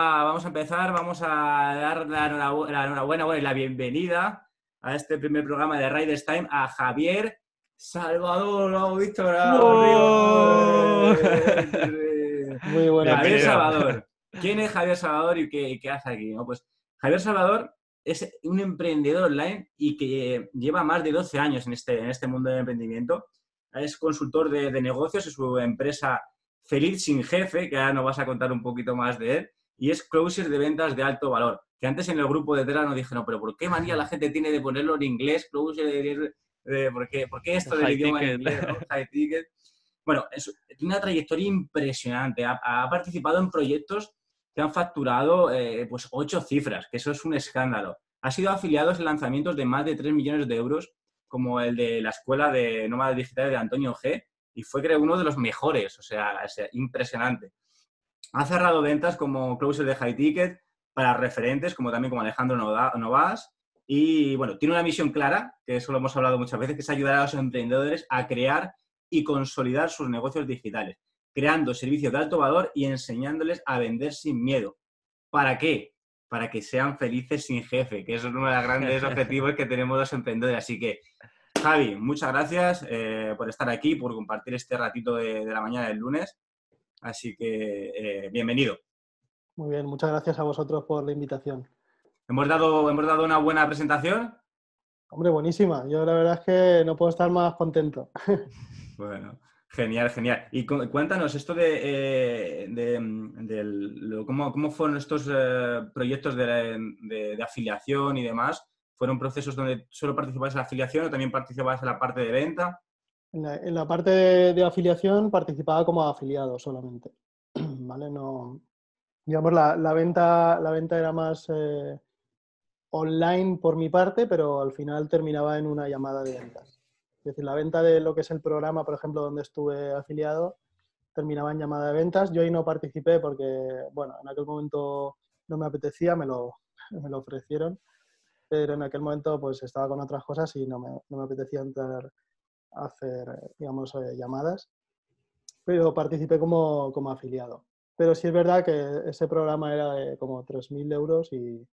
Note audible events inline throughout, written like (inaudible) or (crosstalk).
vamos a empezar, vamos a dar la enhorabuena, y la bienvenida a este primer programa de Riders Time a Javier Salvador, lo hemos visto. (laughs) Muy bueno. Javier Salvador. ¿Quién es Javier Salvador y qué, hace aquí? Pues Javier Salvador es un emprendedor online y que lleva más de 12 años en este, en este mundo del emprendimiento. Es consultor de, de negocios en su empresa Feliz Sin Jefe, que ahora nos vas a contar un poquito más de él y es closer de ventas de alto valor. Que antes en el grupo de Tera nos dijeron, pero ¿por qué manía la gente tiene de ponerlo en inglés? Closer de, ¿por, qué, ¿por, qué, esto del idioma en inglés? High ticket. Bueno, tiene una trayectoria impresionante. Ha, participado en proyectos que han facturado eh, pues ocho cifras, que eso es un escándalo. Ha sido afiliado en lanzamientos de más de 3 millones de euros, como el de la Escuela de Nómadas Digitales de Antonio G, y fue, creo, uno de los mejores, o sea, es impresionante. Ha cerrado ventas como closer de high ticket para referentes, como también como Alejandro Novas. Y bueno, tiene una misión clara, que eso lo hemos hablado muchas veces, que es ayudar a los emprendedores a crear y consolidar sus negocios digitales, creando servicios de alto valor y enseñándoles a vender sin miedo. ¿Para qué? Para que sean felices sin jefe, que es uno de los grandes (laughs) objetivos que tenemos los emprendedores. Así que, Javi, muchas gracias eh, por estar aquí, por compartir este ratito de la mañana del lunes. Así que eh, bienvenido. Muy bien, muchas gracias a vosotros por la invitación. ¿Hemos dado, ¿Hemos dado una buena presentación? Hombre, buenísima. Yo la verdad es que no puedo estar más contento. (laughs) Bueno, genial, genial. Y cuéntanos esto de, eh, cómo, fueron estos eh, proyectos de, afiliación y demás. ¿Fueron procesos donde solo participabas en la afiliación o también participabas en la parte de venta? En la, parte de, afiliación participaba como afiliado solamente. (clears throat) ¿Vale? No, digamos, la, venta, la venta era más eh, online por mi parte, pero al final terminaba en una llamada de ventas. Es decir, la venta de lo que es el programa, por ejemplo, donde estuve afiliado, terminaba en llamada de ventas. Yo ahí no participé porque, bueno, en aquel momento no me apetecía, me lo, (laughs) me lo ofrecieron, pero en aquel momento pues estaba con otras cosas y no me, no me apetecía entrar hacer, digamos, eh, llamadas, pero participé como, como, afiliado. Pero sí es verdad que ese programa era de como 3.000 euros y,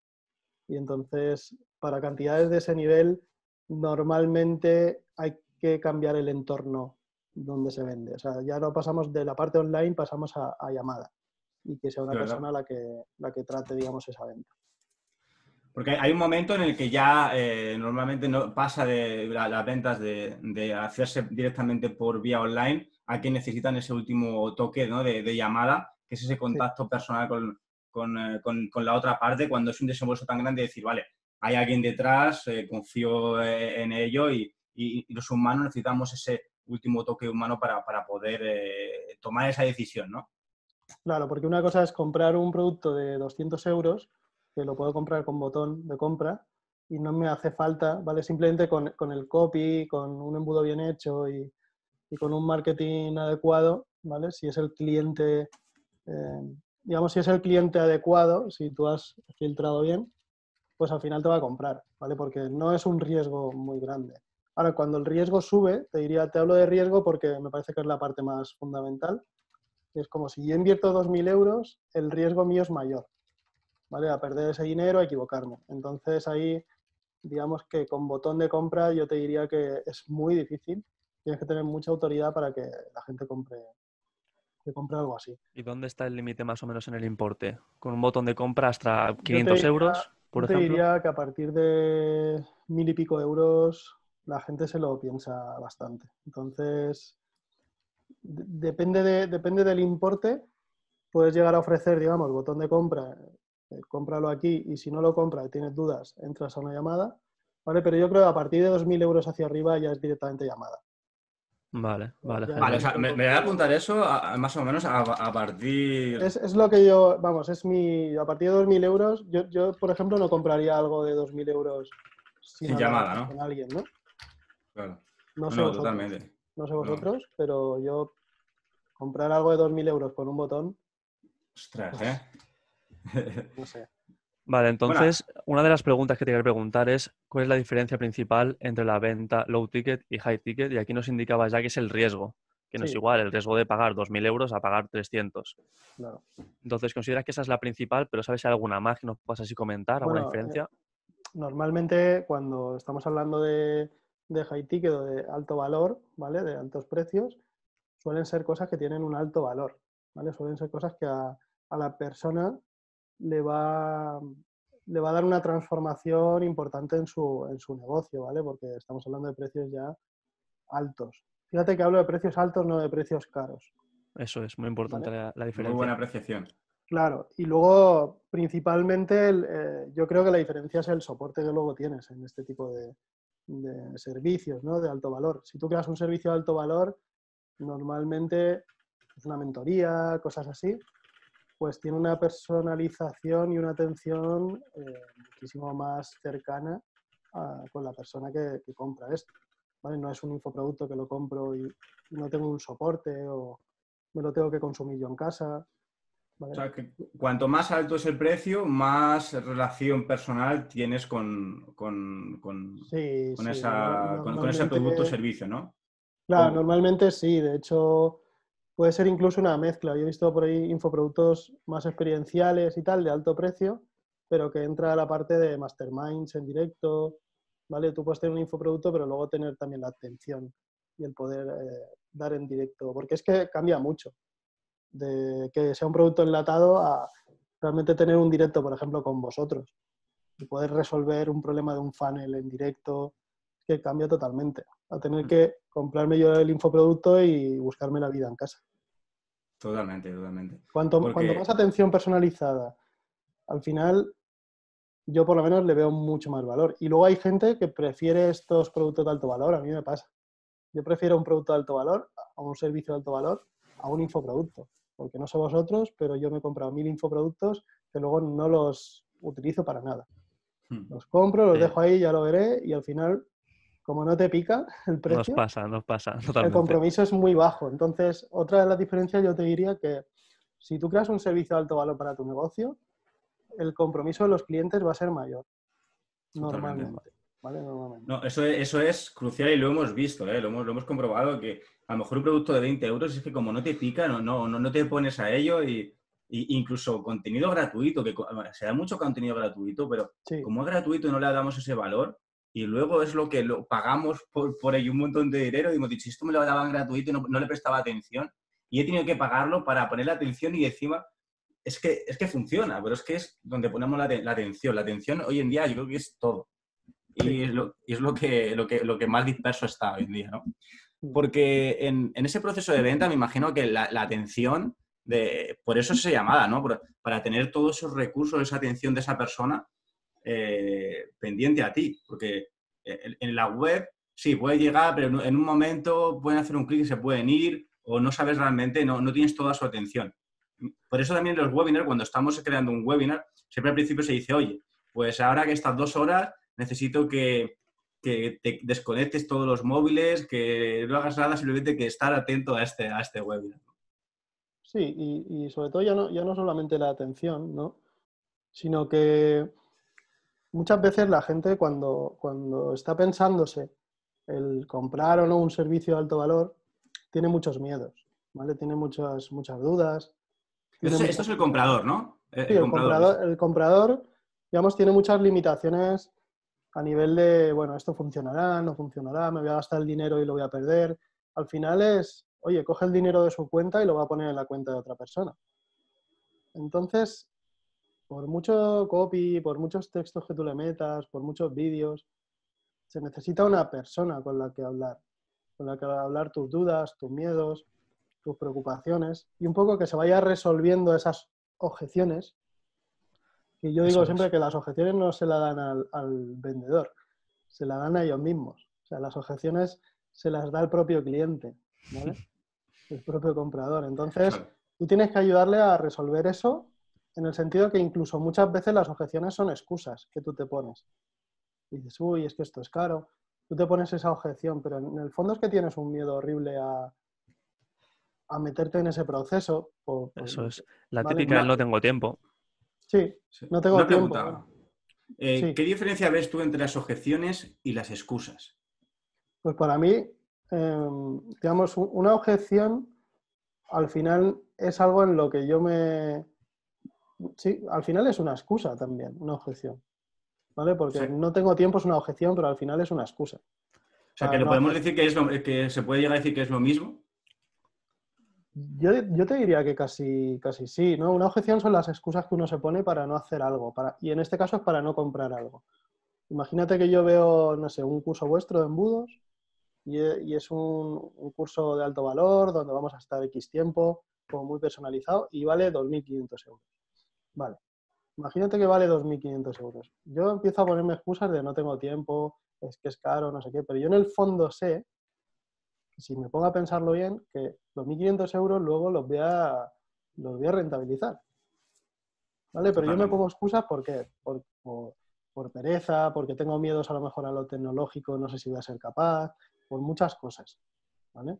y entonces para cantidades de ese nivel normalmente hay que cambiar el entorno donde se vende. O sea, ya no pasamos de la parte online, pasamos a, llamada y que sea una persona la que, la que trate, digamos, esa venta. Porque hay un momento en el que ya eh, normalmente no pasa de las ventas de, hacerse directamente por vía online a que necesitan ese último toque de, llamada, que es ese contacto personal eh, con, la otra parte, cuando es un desembolso tan grande, decir, vale, hay alguien detrás, eh, confío en ello y, los humanos necesitamos ese último toque humano para, para poder tomar esa decisión, ¿no? Claro, porque una cosa es comprar un producto de 200 euros que lo puedo comprar con botón de compra y no me hace falta, ¿vale? Simplemente con, con el copy, con un embudo bien hecho y, y, con un marketing adecuado, ¿vale? Si es el cliente, eh, digamos, si es el cliente adecuado, si tú has filtrado bien, pues al final te va a comprar, ¿vale? Porque no es un riesgo muy grande. Ahora, cuando el riesgo sube, te diría, te hablo de riesgo porque me parece que es la parte más fundamental. Es como si yo invierto 2.000 euros, el riesgo mío es mayor. ¿Vale? A perder ese dinero, a equivocarme. Entonces ahí, digamos que con botón de compra yo te diría que es muy difícil. Tienes que tener mucha autoridad para que la gente compre, que compre algo así. ¿Y dónde está el límite más o menos en el importe? ¿Con un botón de compra hasta 500 euros, por yo te diría que a partir de mil y pico euros la gente se lo piensa bastante. Entonces, depende, de, depende del importe, puedes llegar a ofrecer, digamos, botón de compra eh, cómpralo aquí y si no lo compra y tienes dudas, entras a una llamada, ¿vale? Pero yo creo que a partir de 2.000 euros hacia arriba ya es directamente llamada. Vale, vale. vale, o sea, me, voy a apuntar eso más o menos a, partir... Es, lo que yo, vamos, es mi... A partir de 2.000 euros, yo, yo, por ejemplo, no compraría algo de 2.000 euros sin, llamada, ¿no? Con alguien, ¿no? Claro. No sé vosotros, totalmente. No sé vosotros, pero yo comprar algo de 2.000 euros con un botón... Ostras, ¿eh? (laughs) No sé. Vale, entonces, una de las preguntas que te quería preguntar es cuál es la diferencia principal entre la venta low ticket y high ticket. Y aquí nos indicaba ya que es el riesgo. que no es igual el riesgo de pagar 2.000 euros a pagar 300. Claro. Entonces, ¿consideras que esa es la principal, pero sabes si hay alguna más que nos puedas así comentar, alguna Bueno, eh, diferencia? Normalmente cuando estamos hablando de, de high ticket o de alto valor, ¿vale? De altos precios, suelen ser cosas que tienen un alto valor, ¿vale? Suelen ser cosas que a, a la persona le va, le va a dar una transformación importante en su, en su negocio, ¿vale? Porque estamos hablando de precios ya altos. Fíjate que hablo de precios altos, no de precios caros. Eso es muy importante la, la Muy diferencia. buena apreciación. Claro, y luego principalmente el, eh, yo creo que la diferencia es el soporte que luego tienes en este tipo de, de servicios ¿no? de alto valor. Si tú creas un servicio de alto valor, normalmente es una mentoría, cosas así, pues tiene una personalización y una atención eh, muchísimo más cercana a- con la persona que, que compra esto. ¿vale? No es un infoproducto que lo compro y, no tengo un soporte o me lo tengo que consumir yo en casa. ¿vale? O sea, que cuanto más alto es el precio, más relación personal tienes con, con, con- Sí, con sí, esa- no- con- ese producto o servicio, ¿no? Claro, ¿Cómo? normalmente sí. De hecho, puede ser incluso una mezcla. Yo he visto por ahí infoproductos más experienciales y tal, de alto precio, pero que entra a la parte de masterminds en directo, ¿vale? Tú puedes tener un infoproducto, pero luego tener también la atención y el poder eh, dar en directo, porque es que cambia mucho de que sea un producto enlatado a realmente tener un directo, por ejemplo, con vosotros y poder resolver un problema de un funnel en directo, que cambia totalmente. A tener que comprarme yo el infoproducto y buscarme la vida en casa. Totalmente, totalmente. Cuanto, Porque- cuanto más atención personalizada, al final yo por lo menos le veo mucho más valor. Y luego hay gente que prefiere estos productos de alto valor, a mí me pasa. Yo prefiero un producto de alto valor a un servicio de alto valor a un infoproducto. Porque no sé vosotros, pero yo me he comprado mil infoproductos que luego no los utilizo para nada. Hmm. Los compro, los dejo ahí, ya lo veré y al final, como no te pica (laughs) el Nos precio, pasa, nos pasa, (laughs) el compromiso es muy bajo. Entonces, otra de las diferencias yo te diría que si tú creas un servicio de alto valor para tu negocio, el compromiso de los clientes va a ser mayor. Normalmente. ¿vale? Normalmente. No, eso es, eso es crucial y lo hemos visto, ¿eh? lo, hemos, lo hemos comprobado que a lo mejor un producto de 20 euros es que como no te pica, no, no, no, no te pones a ello y, y incluso contenido gratuito, que bueno, se da mucho contenido gratuito, pero Sí, como es gratuito y no le damos ese valor y luego es lo que lo pagamos por, por ello un montón de dinero y hemos dicho, si esto me lo daban gratuito y no, no le prestaba atención y he tenido que pagarlo para poner la atención y encima es que, es que funciona, pero es que es donde ponemos la, la atención. La atención hoy en día yo creo que es todo. Y es, lo, y es lo, que, lo, que, lo que más disperso está hoy en día, ¿no? Mm. Porque en, en ese proceso de venta me imagino que la, la atención, de, por eso es esa llamada, ¿no? Por- para tener todos esos recursos, esa atención de esa persona eh, pendiente a ti. Porque en, en la web sí, puede llegar, pero en un- en un momento pueden hacer un clic y se pueden ir o no sabes realmente, no, no tienes toda su atención. Por eso también los webinars, cuando estamos creando un webinar, siempre al principio se dice, oye, pues ahora que estas dos horas necesito que, que te desconectes todos los móviles, que no hagas nada, simplemente que estar atento a este, a este webinar. sí y, y sobre todo ya no, ya no solamente la atención, ¿no? Sino que muchas veces la gente cuando, cuando está pensándose el comprar o no un servicio de alto valor, tiene muchos miedos, ¿vale? Tiene muchas, muchas dudas. tiene Esto, es- muchas- esto es el comprador, ¿no? El, Sí, el el comprador. comprador, el comprador, digamos, tiene muchas limitaciones a nivel de, bueno, esto funcionará, no funcionará, me voy a gastar el dinero y lo voy a perder. Al final es, oye, coge el dinero de su cuenta y lo va a poner en la cuenta de otra persona. Entonces, por mucho copy, por muchos textos que tú le metas, por muchos vídeos, se necesita una persona con la que hablar, con la que hablar tus dudas, tus miedos, tus preocupaciones y un poco que se vaya resolviendo esas objeciones. Y yo digo Eso es. siempre que las objeciones no se las dan al, al vendedor, se las dan a ellos mismos. O sea, las objeciones se las da el propio cliente, ¿vale? (laughs) el propio comprador. Entonces, tú tienes que ayudarle a resolver eso en el sentido que incluso muchas veces las objeciones son excusas que tú te pones. Y dices, uy, es que esto es caro. Tú te pones esa objeción, pero en el fondo es que tienes un miedo horrible a, a meterte en ese proceso. Eso es. La Vale, típica no. tengo tiempo. Sí, Sí. No tengo Una tiempo, pregunta. Eh, Sí. ¿Qué diferencia ves tú entre las objeciones y las excusas? pues para mí em, digamos, una objeción al final es algo en lo que yo me... Sí, al final es una excusa también, una objeción. ¿Vale? Porque no tengo tiempo es una objeción, pero al final es una excusa. O sea, que le podemos decir que, es que se puede llegar a decir que es lo mismo. Yo, yo, te diría que casi, casi sí, ¿no? Una objeción son las excusas que uno se pone para no hacer algo, para, y en este caso es para no comprar algo. Imagínate que yo veo, no sé, un curso vuestro de embudos y, es un, curso de alto valor donde vamos a estar X tiempo, como muy personalizado, y vale 2.500 euros. Vale. Imagínate que vale 2.500 euros. Yo empiezo a ponerme excusas de no tengo tiempo, es que es caro, no sé qué, pero yo en el fondo sé, si me pongo a pensarlo bien, que los 1.500 euros luego los voy a, los voy a rentabilizar. ¿Vale? Pero yo me pongo excusas ¿por qué? Por, por pereza, porque tengo miedos a lo mejor a lo tecnológico, no sé si voy a ser capaz, por muchas cosas, ¿vale?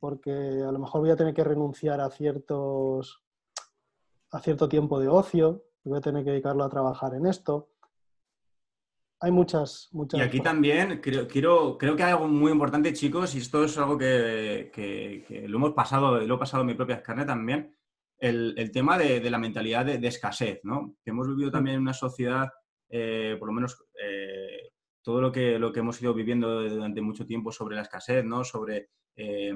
Porque a lo mejor voy a tener que renunciar a ciertos a cierto tiempo de ocio, voy a tener que dedicarlo a trabajar en esto. Hay muchas, muchas. Y aquí también creo, quiero, creo que hay algo muy importante, chicos, y esto es algo que, lo hemos pasado, lo he pasado en mi propia carne también, el, tema de, la mentalidad de, escasez, ¿no? Que hemos vivido también en una sociedad, eh, por lo menos eh, todo lo que, lo que hemos ido viviendo durante mucho tiempo sobre la escasez, ¿no? Sobre eh,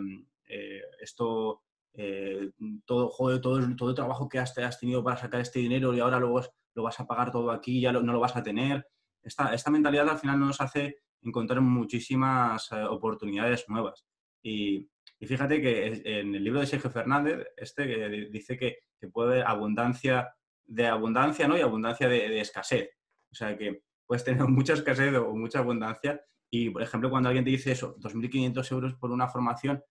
esto, eh, todo, joder, todo, todo el trabajo que has, has, tenido para sacar este dinero y ahora luego lo vas a pagar todo aquí ya no lo vas a tener. Esta, esta mentalidad al final nos hace encontrar muchísimas oportunidades nuevas. Y, y, fíjate que en el libro de Sergio Fernández, este que dice que, que puede haber abundancia de abundancia ¿no? y abundancia de, de escasez. O sea que puedes tener (laughs) mucha escasez o mucha abundancia. Y, por ejemplo, cuando alguien te dice eso, 2.500 euros por una formación,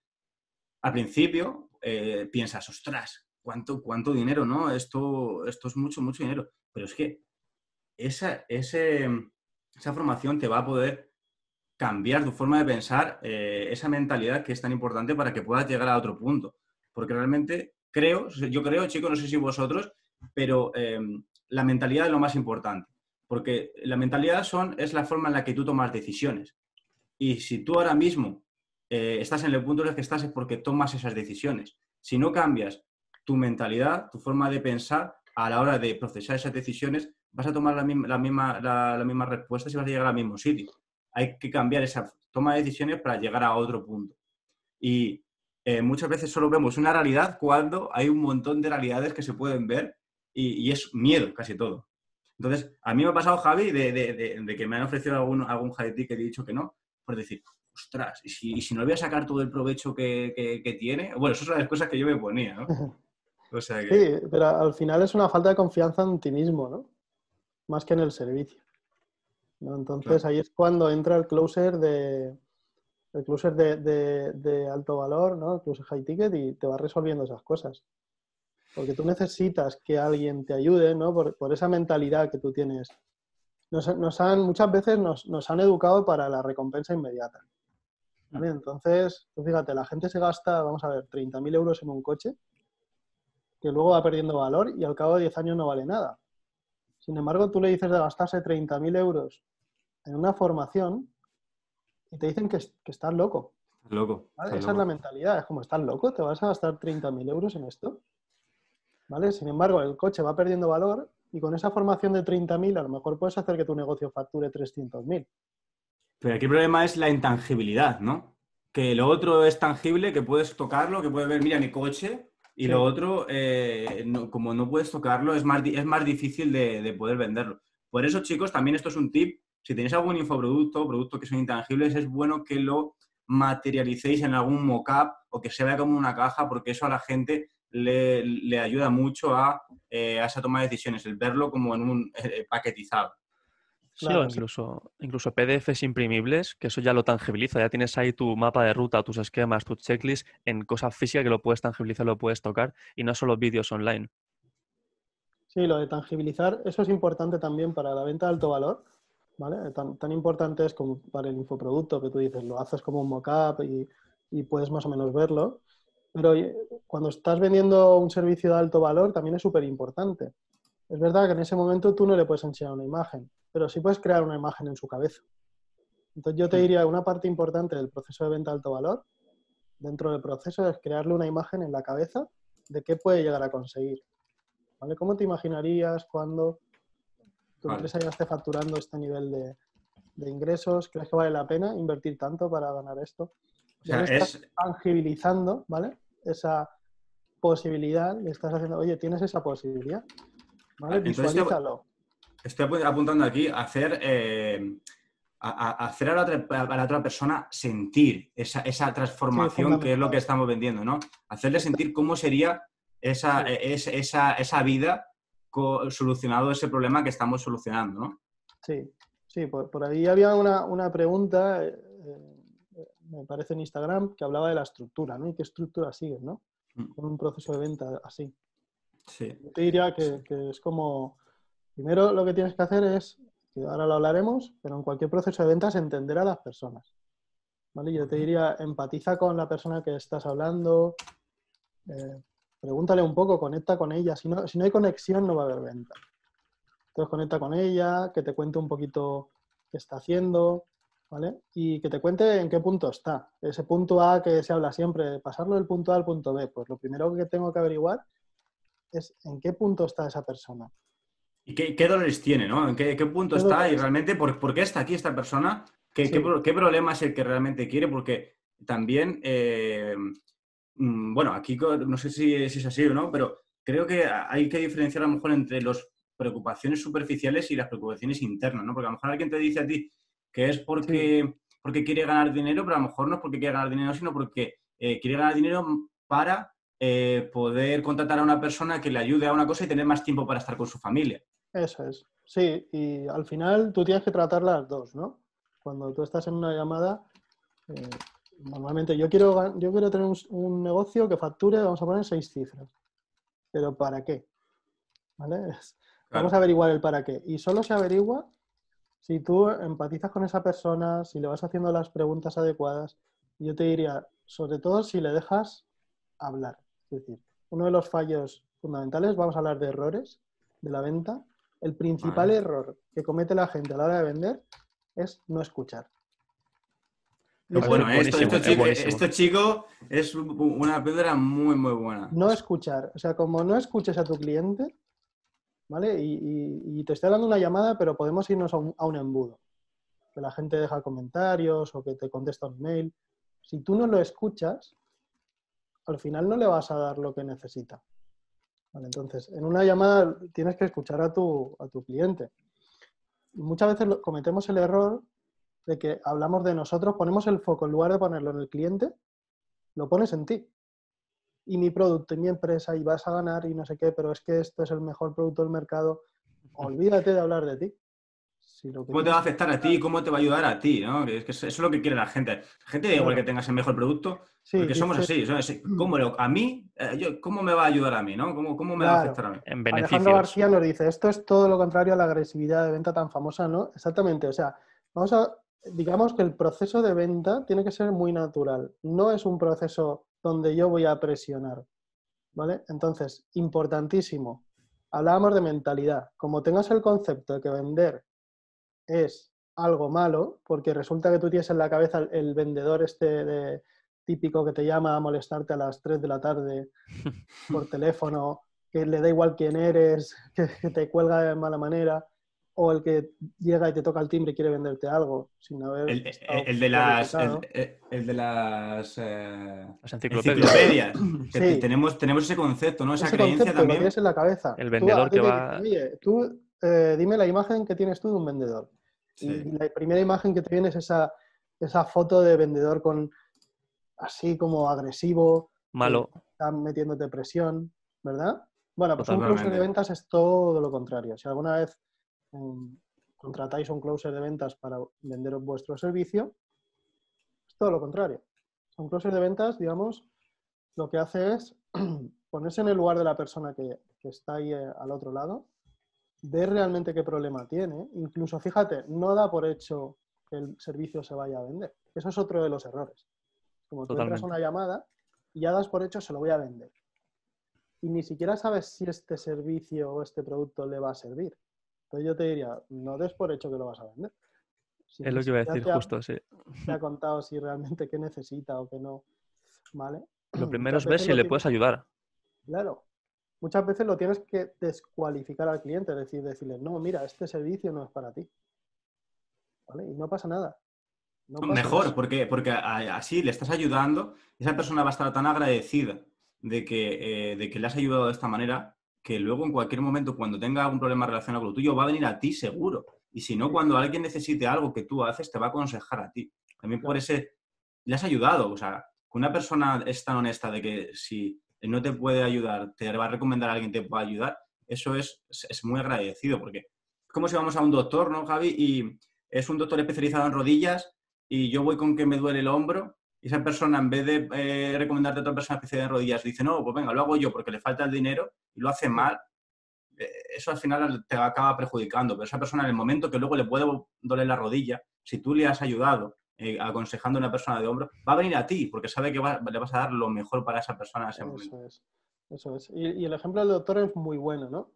al principio eh, piensas, ostras, ¿cuánto, ¿cuánto dinero, no? Esto, esto es mucho, mucho dinero. Pero es que esa, ese, esa formación te va a poder cambiar tu forma de pensar, eh, esa mentalidad que es tan importante para que puedas llegar a otro punto. Porque realmente creo, yo creo, chicos, no sé si vosotros, pero eh, la mentalidad es lo más importante. Porque la mentalidad son, es la forma en la que tú tomas decisiones. Y si tú ahora mismo eh, estás en el punto en el que estás es porque tomas esas decisiones. Si no cambias tu mentalidad, tu forma de pensar a la hora de procesar esas decisiones, vas a tomar la misma, la misma, la, misma respuesta y vas a llegar al mismo sitio. Hay que cambiar esa toma de decisiones para llegar a otro punto. Y eh, muchas veces solo vemos una realidad cuando hay un montón de realidades que se pueden ver y es miedo casi todo. Entonces, a mí me ha pasado, Javi, de, que me han ofrecido algún, algún high que he dicho que no, por decir, ostras, ¿y si, no voy a sacar todo el provecho que, tiene? Bueno, esas son las cosas que yo me ponía, ¿no? Sí, pero al final es una falta de confianza en ti mismo, ¿no? Más que en el servicio. Entonces ahí es cuando entra el closer de el closer de, alto valor, ¿no? El closer high ticket y te va resolviendo esas cosas porque tú necesitas que alguien te ayude, ¿no? Por, esa mentalidad que tú tienes. Nos, han, muchas veces nos, han educado para la recompensa inmediata. ¿Vale? Entonces, tú fíjate, la gente se gasta, vamos a ver, 30.000 euros en un coche, que luego va perdiendo valor y al cabo de 10 años no vale nada. Sin embargo, tú le dices de gastarse 30.000 euros en una formación y te dicen que, que estás loco. Loco. Esa es la mentalidad. Es como, ¿estás loco? ¿Te vas a gastar 30.000 euros en esto? Sin embargo, el coche va perdiendo valor y con esa formación de 30.000 a lo mejor puedes hacer que tu negocio facture 300.000. Pero aquí el problema es la intangibilidad, ¿no? Que lo otro es tangible, que puedes tocarlo, que puedes ver, mira mi coche, y lo otro, eh, como no puedes tocarlo, es más, es más difícil de, poder venderlo. Por eso, chicos, también esto es un tip. Si tenéis algún infoproducto, productos que son intangibles, es bueno que lo materialicéis en algún mockup o que se vea como una caja, porque eso a la gente le, ayuda mucho eh, a, esa toma de decisiones, el verlo como en un eh, paquetizado. Sí, o incluso, incluso PDFs imprimibles, que eso ya lo tangibiliza, ya tienes ahí tu mapa de ruta, tus esquemas, tu checklist en cosas físicas que lo puedes tangibilizar, lo puedes tocar y no solo vídeos online. Sí, lo de tangibilizar, eso es importante también para la venta de alto valor, ¿vale? Tan, tan importante es como para el infoproducto que tú dices, lo haces como un mockup y, y puedes más o menos verlo, pero eh, cuando estás vendiendo un servicio de alto valor también es súper importante. Es verdad que en ese momento tú no le puedes enseñar una imagen, pero sí puedes crear una imagen en su cabeza. Entonces yo te diría, una parte importante del proceso de venta de alto valor, dentro del proceso, es crearle una imagen en la cabeza de qué puede llegar a conseguir. ¿Vale? ¿Cómo te imaginarías cuando tu Vale. empresa ya esté facturando este nivel de, de ingresos? ¿Crees que vale la pena invertir tanto para ganar esto? O sea, estás es, tangibilizando, ¿vale? Esa posibilidad, le estás haciendo, oye, tienes esa posibilidad, ¿vale? Entonces, Visualízalo. estoy apu- apuntando aquí a hacer, eh, a, hacer a la, otra, a la otra persona sentir esa, esa transformación que es lo que estamos vendiendo, ¿no? Hacerle sentir cómo sería esa, Sí. es- esa, esa vida solucionado ese problema que estamos solucionando, ¿no? Sí, sí, por, por ahí había una, una pregunta, eh, eh, me parece en Instagram, que hablaba de la estructura, ¿no? ¿Y qué estructura sigues, no? Mm. Con un proceso de venta así. Sí. Yo te diría que, que es como, primero lo que tienes que hacer es, que ahora lo hablaremos, pero en cualquier proceso de ventas entender a las personas. ¿Vale? Yo te diría, empatiza con la persona que estás hablando, eh, pregúntale un poco, conecta con ella. Si no, si no hay conexión, no va a haber venta. Entonces conecta con ella, que te cuente un poquito qué está haciendo, ¿vale? Y que te cuente en qué punto está. Ese punto A que se habla siempre, pasarlo del punto A al punto B. Pues lo primero que tengo que averiguar es en qué punto está esa persona. ¿Y qué, qué dolores tiene, ¿no? ¿En qué, qué punto ¿Qué está? Y realmente, ¿por, por qué está aquí esta persona? ¿Qué, Sí. problema es el que realmente quiere? Porque también, eh, mm, bueno, aquí no sé si, si es así o no, pero creo que hay que diferenciar a lo mejor entre las preocupaciones superficiales y las preocupaciones internas, ¿no? Porque a lo mejor alguien te dice a ti que es porque, porque quiere ganar dinero, pero a lo mejor no es porque quiere ganar dinero, sino porque eh, quiere ganar dinero para eh, poder contratar a una persona que le ayude a una cosa y tener más tiempo para estar con su familia. Eso es. Sí, y al final tú tienes que tratar las dos, ¿no? Cuando tú estás en una llamada, eh, normalmente yo quiero, yo quiero tener un, un negocio que facture, vamos a poner seis cifras. Pero ¿para qué? ¿Vale? Claro. (laughs) Vamos a averiguar el para qué. Y solo se averigua si tú empatizas con esa persona, si le vas haciendo las preguntas adecuadas. Yo te diría, sobre todo si le dejas hablar. Es decir, uno de los fallos fundamentales, vamos a hablar de errores de la venta. El principal Vale. error que comete la gente a la hora de vender es no escuchar. Bueno, esto, buenísimo, esto, es chico, esto, chico, es una piedra muy, muy buena. No escuchar. O sea, como no escuches a tu cliente, ¿vale? Y, y- y te estoy dando una llamada, pero podemos irnos a un, a un embudo. Que la gente deja comentarios o que te contesta un mail. Si tú no lo escuchas, al final no le vas a dar lo que necesita. ¿Vale? Entonces, en una llamada tienes que escuchar a tu, a tu cliente. Y muchas veces cometemos el error de que hablamos de nosotros, ponemos el foco, en lugar de ponerlo en el cliente, lo pones en ti y mi producto y mi empresa y vas a ganar y no sé qué, pero es que esto es el mejor producto del mercado. (laughs) Olvídate de hablar de ti. Si lo que ¿Cómo te va a afectar a ti? ¿Cómo te va a ayudar a ti? ¿no? Que es que eso es lo que quiere la gente. La gente da igual que tengas el mejor producto, Sí, porque somos dice- así. ¿sabes? ¿Cómo, lo- a mí, eh, yo- ¿cómo me va a ayudar a mí? ¿no? ¿Cómo, cómo me va a afectar a mí? En Alejandro. García nos dice, esto es todo lo contrario a la agresividad de venta tan famosa, ¿no? Exactamente, o sea, vamos a, digamos que el proceso de venta tiene que ser muy natural, no es un proceso donde yo voy a presionar, ¿vale? Entonces, importantísimo, hablábamos de mentalidad, como tengas el concepto de que vender es algo malo, porque resulta que tú tienes en la cabeza el, el vendedor este de- típico que te llama a molestarte a las 3 de la tarde por (laughs) teléfono, que le da igual quién eres, (laughs) que, que te cuelga de mala manera, o el que llega y te toca el timbre y quiere venderte algo sin haber El, el de las, cualificado. el, de las eh, Las enciclopedias. enciclopedias. (coughs) Que Sí. te- tenemos, tenemos ese concepto, ¿no? Esa Ese creencia concepto lo también. tienes en la cabeza. El vendedor que va- Oye, tú eh, dime la imagen que tienes tú de un vendedor. Sí. Y la primera imagen que te viene es esa, esa foto de vendedor con así como agresivo, Malo. está metiéndote presión, ¿verdad? Bueno, pues un closer de ventas es todo lo contrario. Si alguna vez mm, contratáis un closer de ventas para vender vuestro servicio, es todo lo contrario. Un closer de ventas, digamos, lo que hace es (clears throat) ponerse en el lugar de la persona que, que está ahí eh, al otro lado, ver realmente qué problema tiene. Incluso, fíjate, no da por hecho que el servicio se vaya a vender. Eso es otro de los errores. Como tú entras a una llamada y ya das por hecho se lo voy a vender. Y ni siquiera sabes si este servicio o este producto le va a servir. Entonces yo te diría, no des por hecho que lo vas a vender. Si Es lo que iba a decir ha- justo, sí. te ha contado si realmente qué necesita o qué no. ¿Vale? Lo primero es ver si le puedes ayudar. Claro. Muchas veces lo tienes que descualificar al cliente, es decir, decirle, no, mira, este servicio no es para ti. ¿Vale? Y no pasa nada. No pasa Mejor, nada. porque, porque así le estás ayudando, esa persona va a estar tan agradecida de que, eh, de que le has ayudado de esta manera, que luego en cualquier momento, cuando tenga algún problema relacionado con lo tuyo, va a venir a ti seguro. Y si no, cuando alguien necesite algo que tú haces, te va a aconsejar a ti. También por Claro. ese, le has ayudado. O sea, que una persona es tan honesta de que si no te puede ayudar, te va a recomendar a alguien que te pueda ayudar, eso es, es- muy agradecido, porque es como si vamos a un doctor, ¿no, Javi? Y es un doctor especializado en rodillas y yo voy con que me duele el hombro y esa persona en vez de eh, recomendarte a otra persona especializada en rodillas dice, no, pues venga, lo hago yo porque le falta el dinero y lo hace mal, eh, eso al final te acaba perjudicando. Pero esa persona en el momento que luego le puede doler la rodilla, si tú le has ayudado eh, aconsejando a una persona de hombro, va a venir a ti porque sabe que va- le vas a dar lo mejor para esa persona en ese momento. Eso es. Eso es. Y, y el ejemplo del doctor es muy bueno, ¿no?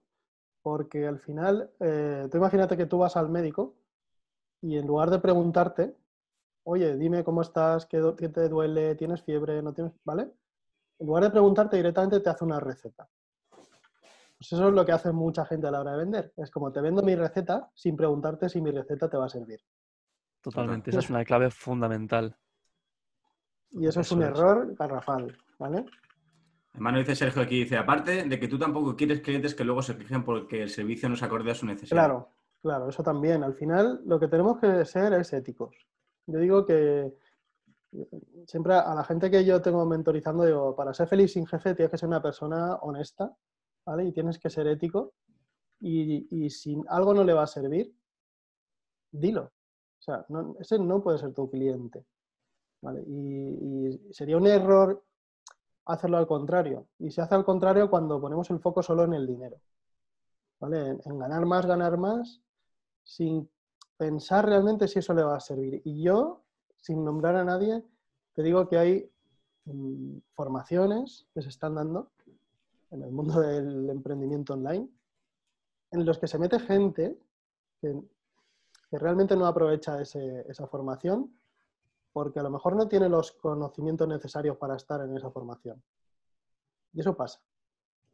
Porque al final, eh, tú imagínate que tú vas al médico y en lugar de preguntarte, oye, dime cómo estás, qué, qué te duele, tienes fiebre, no tienes, ¿vale? En lugar de preguntarte directamente te hace una receta. Pues eso es lo que hace mucha gente a la hora de vender. Es como te vendo mi receta sin preguntarte si mi receta te va a servir. Totalmente. Esa es una clave fundamental. Y eso es un es. error garrafal, ¿vale? Hermano, dice Sergio aquí, dice, aparte de que tú tampoco quieres clientes que luego se quejen porque el servicio no se acorde a su necesidad. Claro, claro, eso también. Al final lo que tenemos que ser es éticos. Yo digo que siempre a la gente que yo tengo mentorizando, digo, para ser feliz sin jefe tienes que ser una persona honesta, ¿vale? Y tienes que ser ético. Y, y si algo no le va a servir, dilo. Sea, no- ese no puede ser tu cliente. ¿vale? Y, sería un error hacerlo al contrario. Y se hace al contrario cuando ponemos el foco solo en el dinero. ¿vale? En, en ganar más, ganar más, sin pensar realmente si eso le va a servir. Y yo, sin nombrar a nadie, te digo que hay mm, formaciones que se están dando en el mundo del emprendimiento online, en los que se mete gente que, que realmente no aprovecha esa formación porque a lo mejor no tiene los conocimientos necesarios para estar en esa formación. Y eso pasa.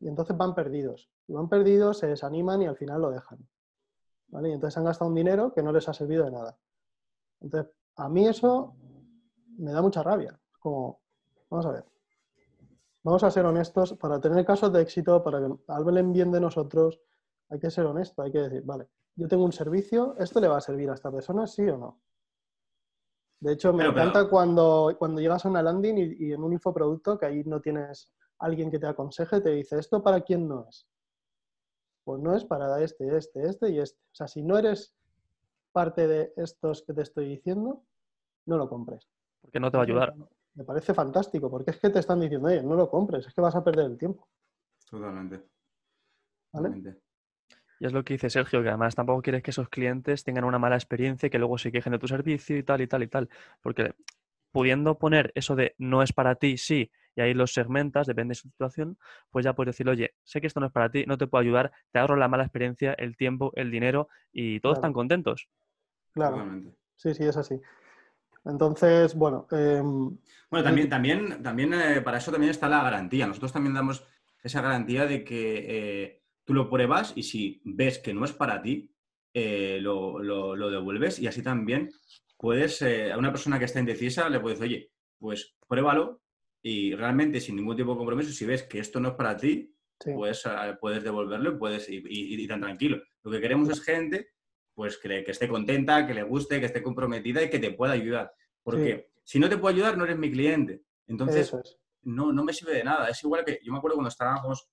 Y entonces van perdidos. Y van perdidos, se desaniman y al final lo dejan. ¿Vale? Y entonces han gastado un dinero que no les ha servido de nada. Entonces, a mí eso me da mucha rabia. Como, vamos a ver. Vamos a ser honestos. Para tener casos de éxito, para que hablen bien de nosotros, hay que ser honesto. Hay que decir, vale, yo tengo un servicio, ¿esto le va a servir a esta persona, sí o no? De hecho, me Pero, pero- encanta cuando, cuando llegas a una landing y, y en un infoproducto que ahí no tienes alguien que te aconseje, te dice, ¿esto para quién no es? Pues no es para este, este, este y este. O sea, si no eres parte de estos que te estoy diciendo, no lo compres. Porque no te va a ayudar. Me parece fantástico, porque es que te están diciendo, oye, no lo compres, es que vas a perder el tiempo. Totalmente. ¿Vale? Totalmente. Y es lo que dice Sergio, que además tampoco quieres que esos clientes tengan una mala experiencia y que luego se quejen de tu servicio y tal y tal y tal. Porque pudiendo poner eso de no es para ti, sí, y ahí los segmentas, depende de su situación, pues ya puedes decir, oye, sé que esto no es para ti, no te puedo ayudar, te ahorro la mala experiencia, el tiempo, el dinero y todos Claro. están contentos. Claro, Totalmente. sí, sí, es así. Entonces, bueno, em, Bueno, también, también, también eh, para eso también está la garantía. Nosotros también damos esa garantía de que eh, tú lo pruebas y si ves que no es para ti, eh, lo, lo- lo devuelves y así también puedes, eh, a una persona que está indecisa le puedes decir, oye, pues pruébalo y realmente sin ningún tipo de compromiso, si ves que esto no es para ti, sí, pues eh, puedes devolverlo y puedes ir, y, y tan tranquilo. Lo que queremos es gente pues que, que esté contenta, que le guste, que esté comprometida y que te pueda ayudar. Porque si no te puedo ayudar, no eres mi cliente. Entonces, es. no, no me sirve de nada. Es igual que yo me acuerdo cuando estábamos,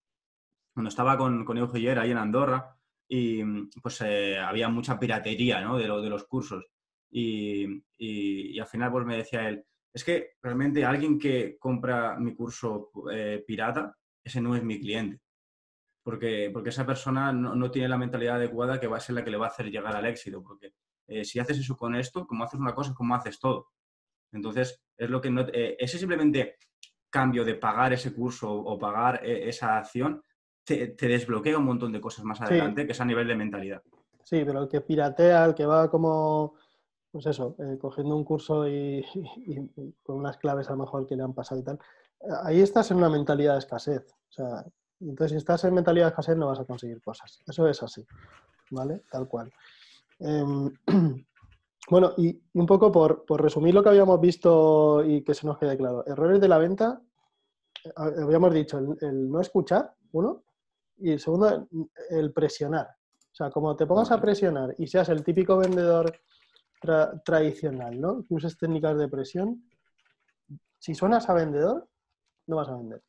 cuando estaba con, con Eugenio ahí en Andorra y pues eh, había mucha piratería ¿no? de, lo- de los cursos. Y, y- y al final pues me decía él, es que realmente alguien que compra mi curso eh, pirata, ese no es mi cliente. Porque, porque esa persona no, no tiene la mentalidad adecuada que va a ser la que le va a hacer llegar al éxito. Porque eh, si haces eso con esto, como haces una cosa, como haces todo. Entonces, es lo que no, eh, ese simplemente cambio de pagar ese curso o pagar eh, esa acción te, te desbloquea un montón de cosas más adelante, que es a nivel de mentalidad. Sí, pero el que piratea, el que va como pues eso, eh, cogiendo un curso y, con unas claves a lo mejor que le han pasado y tal, ahí estás en una mentalidad de escasez. O sea, entonces si estás en mentalidad de escasez no vas a conseguir cosas. Eso es así, ¿vale? Tal cual. Em, (clears throat) bueno, y, un poco por, resumir lo que habíamos visto y que se nos quede claro. Errores de la venta, eh, habíamos dicho el, no escuchar, uno, y el segundo, el presionar. O sea, como te pongas a presionar y seas el típico vendedor tradicional, ¿no? Que uses técnicas de presión, si suenas a vendedor, no vas a vender.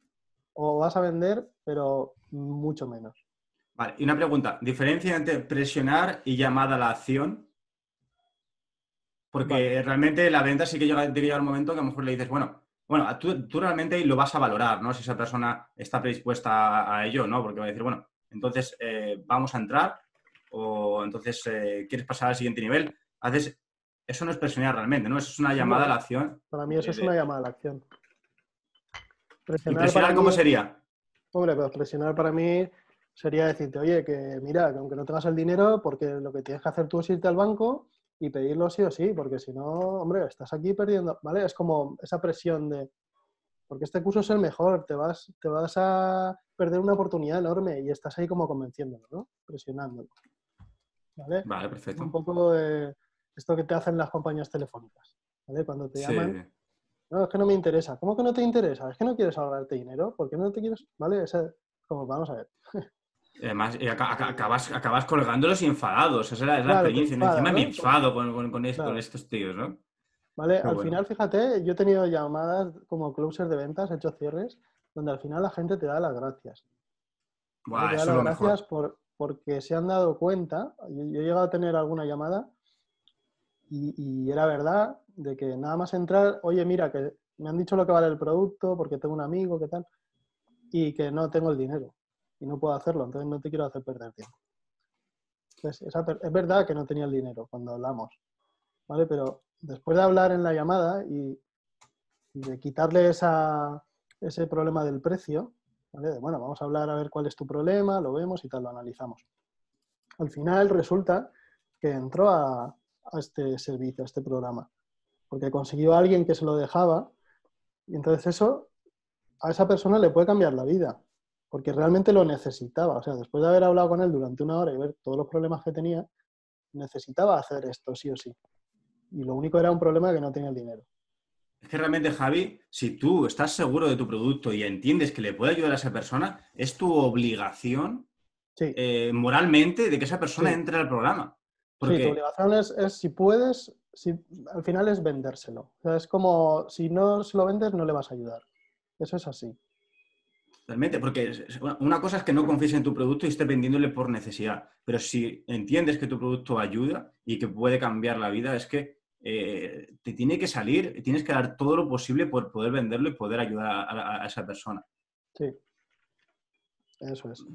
O vas a vender, pero mucho menos. Vale, y una pregunta, ¿diferencia entre presionar y llamada a la acción? Porque realmente la venta sí que llega, debe llegar un momento que a lo mejor le dices, bueno, bueno, tú, tú, realmente lo vas a valorar, ¿no? Si esa persona está predispuesta a, ello, ¿no? Porque va a decir, bueno, entonces eh, vamos a entrar o entonces eh, quieres pasar al siguiente nivel. Haces, eso no es presionar realmente, ¿no? Eso es una llamada a la acción. Para mí eso es una llamada a la acción. Presionar, ¿Y presionar cómo sería? Hombre, pues presionar para mí sería decirte, oye, que mira, que aunque no tengas el dinero, porque lo que tienes que hacer tú es irte al banco y pedirlo sí o sí, porque si no, hombre, estás aquí perdiendo, ¿vale? Es como esa presión de, porque este curso es el mejor, te vas, te vas a perder una oportunidad enorme y estás ahí como convenciéndolo, ¿no? Presionándolo. ¿Vale? Vale, perfecto. Un poco de esto que te hacen las compañías telefónicas, ¿vale? Cuando te llaman, no, es que no me interesa. ¿Cómo que no te interesa? ¿Es que no quieres ahorrarte dinero? ¿Por qué no te quieres? ¿Vale? Ese, como, vamos a ver. Además, acabas, acabas colgándolos y enfadados. Esa es la, experiencia. Encima me enfado con, estos tíos, ¿no? Vale, al final, fíjate, yo he tenido llamadas como closer de ventas, he hecho cierres, donde al final la gente te da las gracias. te da las gracias por, porque se han dado cuenta. Yo, he llegado a tener alguna llamada y, y, era verdad de que nada más entrar, oye, mira, que me han dicho lo que vale el producto porque tengo un amigo, ¿qué tal? Y que no tengo el dinero y no puedo hacerlo, entonces no te quiero hacer perder tiempo. es verdad que no tenía el dinero cuando hablamos, ¿vale? Pero después de hablar en la llamada y, de quitarle ese problema del precio, ¿vale? bueno, vamos a hablar a ver cuál es tu problema, lo vemos y tal, lo analizamos. Al final resulta que entró a, a este servicio, a este programa, porque consiguió a alguien que se lo dejaba y entonces eso a esa persona le puede cambiar la vida porque realmente lo necesitaba. O sea, después de haber hablado con él durante una hora y ver todos los problemas que tenía, necesitaba hacer esto sí o sí. Y lo único era un problema que no tenía el dinero. Es que realmente, Javi, si tú estás seguro de tu producto y entiendes que le puede ayudar a esa persona, es tu obligación eh, moralmente de que esa persona entre al programa. Sí, tu obligación es, es, si puedes, si, al final es vendérselo. O sea, es como si no se lo vendes, no le vas a ayudar. Eso es así. Realmente, porque una cosa es que no confíes en tu producto y estés vendiéndole por necesidad, pero si entiendes que tu producto ayuda y que puede cambiar la vida, es que eh, te tiene que salir, tienes que dar todo lo posible por poder venderlo y poder ayudar a, esa persona. Sí, eso es.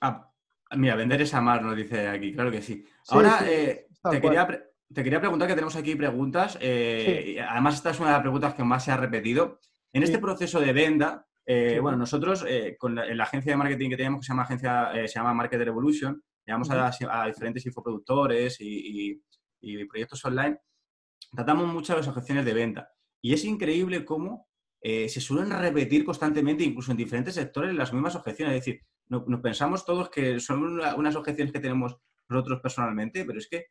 Ah, mira, vender es amar, nos dice aquí, claro que sí. Ahora, eh, te, quería, te, quería, preguntar que tenemos aquí preguntas, eh, además esta es una de las preguntas que más se ha repetido. En este proceso de venta, eh, bueno, nosotros eh, con la, la, agencia de marketing que tenemos, que se llama, agencia, eh, se llama Market Revolution, llamamos a, diferentes infoproductores y, proyectos online, tratamos muchas las objeciones de venta. Y es increíble cómo se suelen repetir constantemente, incluso en diferentes sectores, las mismas objeciones. Es decir, nos pensamos todos que son unas objeciones que tenemos nosotros personalmente, pero es que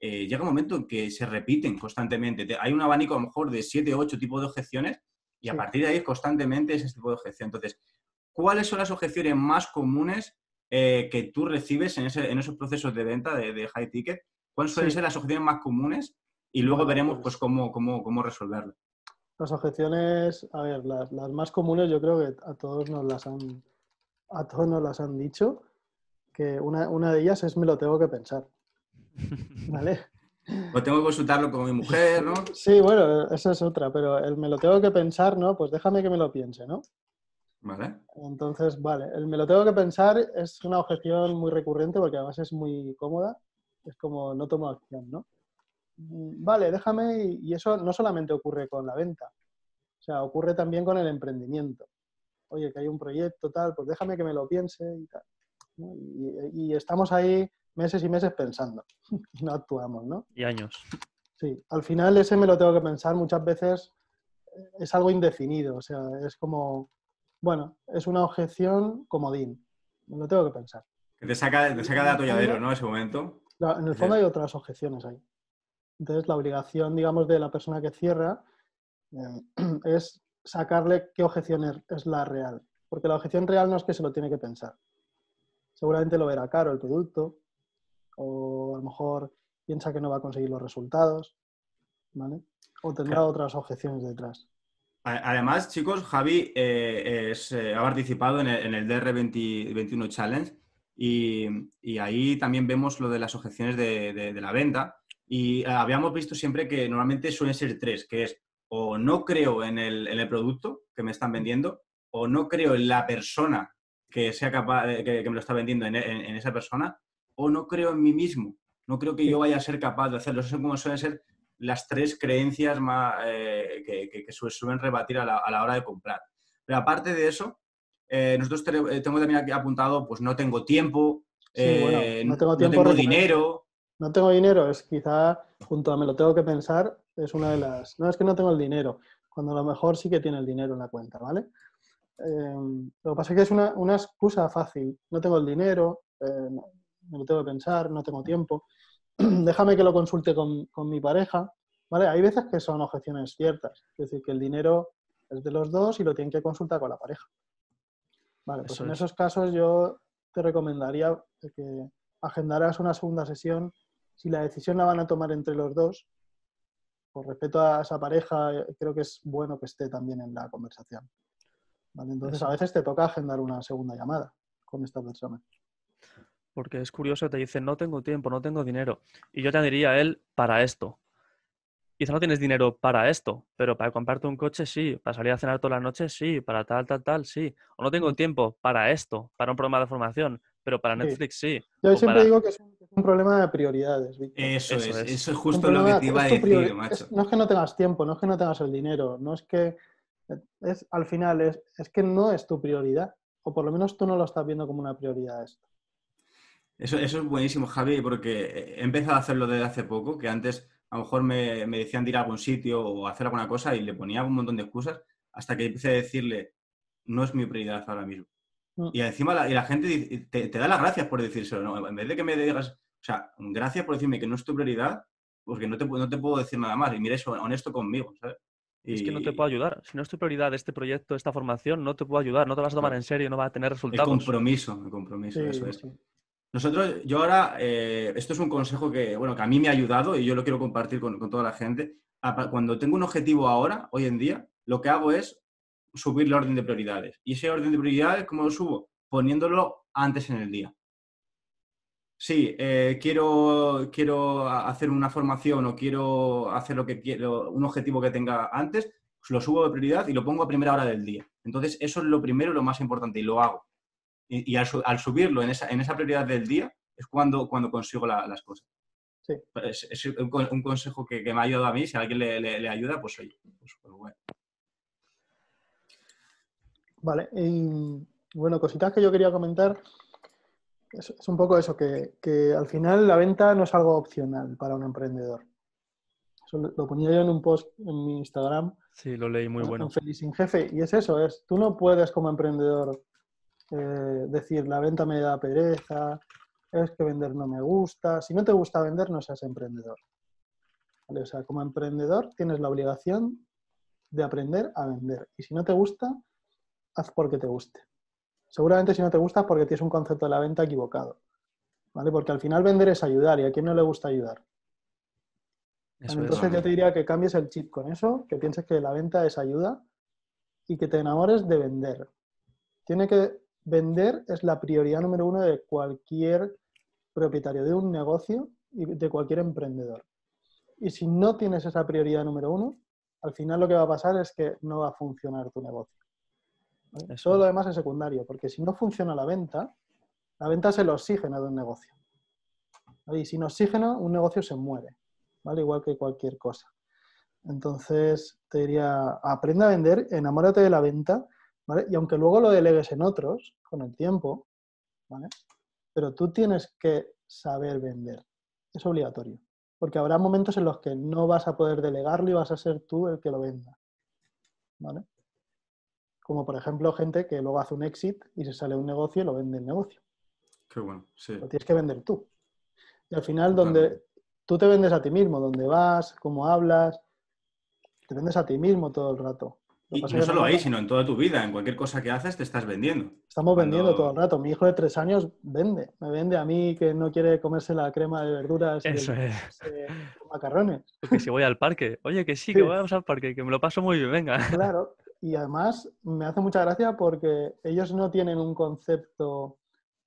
llega un momento en que se repiten constantemente. Hay un abanico a lo mejor de 7 o 8 tipos de objeciones y a partir de ahí constantemente ese tipo de objeción. Entonces, ¿cuáles son las objeciones más comunes eh, que tú recibes en, esos procesos de venta de, high ticket? ¿Cuáles suelen ser las objeciones más comunes? Y luego veremos pues, cómo, cómo, cómo resolverlo. Las objeciones, a ver, las, más comunes yo creo que a todos nos las han, a todos nos las han dicho, que una, una de ellas es me lo tengo que pensar. (laughs) ¿Vale? O tengo que consultarlo con mi mujer, ¿no? (laughs) Sí, bueno, esa es otra, pero el me lo tengo que pensar, ¿no? Pues déjame que me lo piense, ¿no? Vale. Entonces, vale, el me lo tengo que pensar es una objeción muy recurrente porque además es muy cómoda. Es como no tomo acción, ¿no? Mm, vale, déjame, y eso no solamente ocurre con la venta, o sea, ocurre también con el emprendimiento. Oye, que hay un proyecto, tal, pues déjame que me lo piense y tal. y estamos ahí meses y meses pensando y (laughs) no actuamos, ¿no? Y años. Sí, al final ese me lo tengo que pensar muchas veces, eh, es algo indefinido, o sea, es como, bueno, es una objeción comodín, me lo tengo que pensar. Que te saca, te saca de atolladero, ¿no? Ese momento. La- En el fondo hay otras objeciones ahí. Entonces, la obligación, digamos, de la persona que cierra eh, (clears throat) es sacarle qué objeción es, es la real. Porque la objeción real no es que se lo tiene que pensar. Seguramente lo verá caro el producto, o a lo mejor piensa que no va a conseguir los resultados, ¿vale? O tendrá Claro. otras objeciones detrás. Además, chicos, Javi eh, es, eh, ha participado en el, en el DR21 Challenge y, y ahí también vemos lo de las objeciones de, de- de la venta y eh, habíamos visto siempre que normalmente suelen ser tres, que es o no creo en el, en el producto que me están vendiendo o no creo en la persona que sea capaz, que, que me lo está vendiendo en, en- en esa persona o no creo en mí mismo. No creo que yo vaya a ser capaz de hacerlo. Eso es como suelen ser las tres creencias más, eh, que, que- que su- suelen rebatir a la, a la hora de comprar. Pero aparte de eso, eh, nosotros eh, tengo también aquí apuntado, pues no tengo tiempo, Sí, eh, bueno, no tengo tiempo, dinero. No tengo dinero, es quizá, junto a me lo tengo que pensar, es una de las... No es que no tengo el dinero, cuando a lo mejor sí que tiene el dinero en la cuenta, ¿vale? Eh, lo que pasa es que es una, una excusa fácil. No tengo el dinero, eh, no- me lo tengo que pensar, no tengo tiempo. (clears throat) Déjame que lo consulte con, con mi pareja, ¿vale? Hay veces que son objeciones ciertas, es decir, que el dinero es de los dos y lo tienen que consultar con la pareja. Vale, pues Eso en es. esos casos yo te recomendaría que agendaras una segunda sesión. Si la decisión la van a tomar entre los dos, por respeto a esa pareja, creo que es bueno que esté también en la conversación. ¿Vale? Entonces, a veces te toca agendar una segunda llamada con esta persona. Porque es curioso, te dice, no tengo tiempo, no tengo dinero. Y yo te diría a él, para esto. Quizá no tienes dinero para esto, pero para comprarte un coche sí, para salir a cenar todas las noches sí, para tal, tal, tal sí. O no tengo tiempo para esto, para un programa de formación, pero para. Netflix sí. Yo o siempre para- digo que es un, que es un problema de prioridades. Eso, Eso es, es. eso es justo lo que te iba a decir, priori- macho. es- no es que no tengas tiempo, no es que no tengas el dinero, no es que es al final es, es que no es tu prioridad, o por lo menos tú no lo estás viendo como una prioridad esto. Eso, eso es buenísimo, Javi, porque he empezado a hacerlo desde hace poco, que antes a lo mejor me, me decían de ir a algún sitio o hacer alguna cosa y le ponía un montón de excusas hasta que empecé a decirle, no es mi prioridad ahora mismo. Mm. Y encima la, y la gente te, te da las gracias por decírselo, ¿no? En vez de que me digas, o sea, gracias por decirme que no es tu prioridad, porque no te, no te puedo decir nada más. Y mira, eso, honesto conmigo, ¿sabes? Es que no te puedo ayudar. Si no es tu prioridad este proyecto, esta formación, no te puedo ayudar, no te vas a tomar en serio, no va a tener El resultados. compromiso, el compromiso, Sí, eso es. sí. Nosotros, yo ahora, eh, esto es un consejo que, bueno, que a mí me ha ayudado y yo lo quiero compartir con, toda la gente. Cuando tengo un objetivo ahora, hoy en día, lo que hago es subir el orden de prioridades. ¿Y ese orden de prioridades cómo lo subo? Poniéndolo antes en el día. Sí, eh, quiero, quiero hacer una formación o quiero hacer lo que quiero, un objetivo que tenga antes, lo subo de prioridad y lo pongo a primera hora del día. Entonces, eso es lo primero lo más importante y lo hago. Y, y al, su- al subirlo en esa, en esa prioridad del día es cuando, cuando consigo la- las cosas. Sí. Es, es un, un consejo que, que me ha ayudado a mí. Si a alguien le, le- le ayuda, pues oye, pues, pues bueno. Vale, y bueno, cositas que yo quería comentar. Es, es un poco eso, que, que al final la venta no es algo opcional para un emprendedor. Eso lo lo ponía yo en un post en mi Instagram, Sí, lo leí muy en- bueno. en Feliz sin Jefe, y es eso, es, tú no puedes como emprendedor eh, decir la venta me da pereza, es que vender no me gusta. Si no te gusta vender, no seas emprendedor. ¿Vale? O sea, como emprendedor tienes la obligación de aprender a vender. Y si no te gusta, haz porque te guste. Seguramente si no te gusta es porque tienes un concepto de la venta equivocado. ¿Vale? Porque al final vender es ayudar y a quién no le gusta ayudar. Eso. Entonces yo te diría que cambies el chip con eso, que pienses que la venta es ayuda y que te enamores de vender. Tiene que vender es la prioridad número uno de cualquier propietario de un negocio y de cualquier emprendedor. Y si no tienes esa prioridad número uno, al final lo que va a pasar es que no va a funcionar tu negocio. ¿vale? Eso Todo lo demás es secundario, porque si no funciona la venta, la venta es el oxígeno de un negocio. ¿vale? Y sin oxígeno, un negocio se muere, ¿vale? Igual que cualquier cosa. Entonces, te diría, aprende a vender, enamórate de la venta, ¿vale? Y aunque luego lo delegues en otros con el tiempo, ¿vale? Pero tú tienes que saber vender. Es obligatorio. Porque habrá momentos en los que no vas a poder delegarlo y vas a ser tú el que lo venda. ¿Vale? Como por ejemplo gente que luego hace un exit y se sale un negocio y lo vende el negocio. Qué bueno, sí. Lo tienes que vender tú. Y al final, donde tú te vendes a ti mismo, donde vas, cómo hablas, te vendes a ti mismo todo el rato. Y, no solo ahí, sino en toda tu vida, en cualquier cosa que haces te estás vendiendo. Estamos vendiendo todo el rato. Mi hijo de tres años vende, me vende a mí que no quiere comerse la crema de verduras Eso y es. (laughs) eh, macarrones. Que si voy al parque. Oye, que sí, que Sí. vamos al parque, que me lo paso muy bien, venga. (laughs) Claro, y además me hace mucha gracia porque ellos no tienen un concepto, o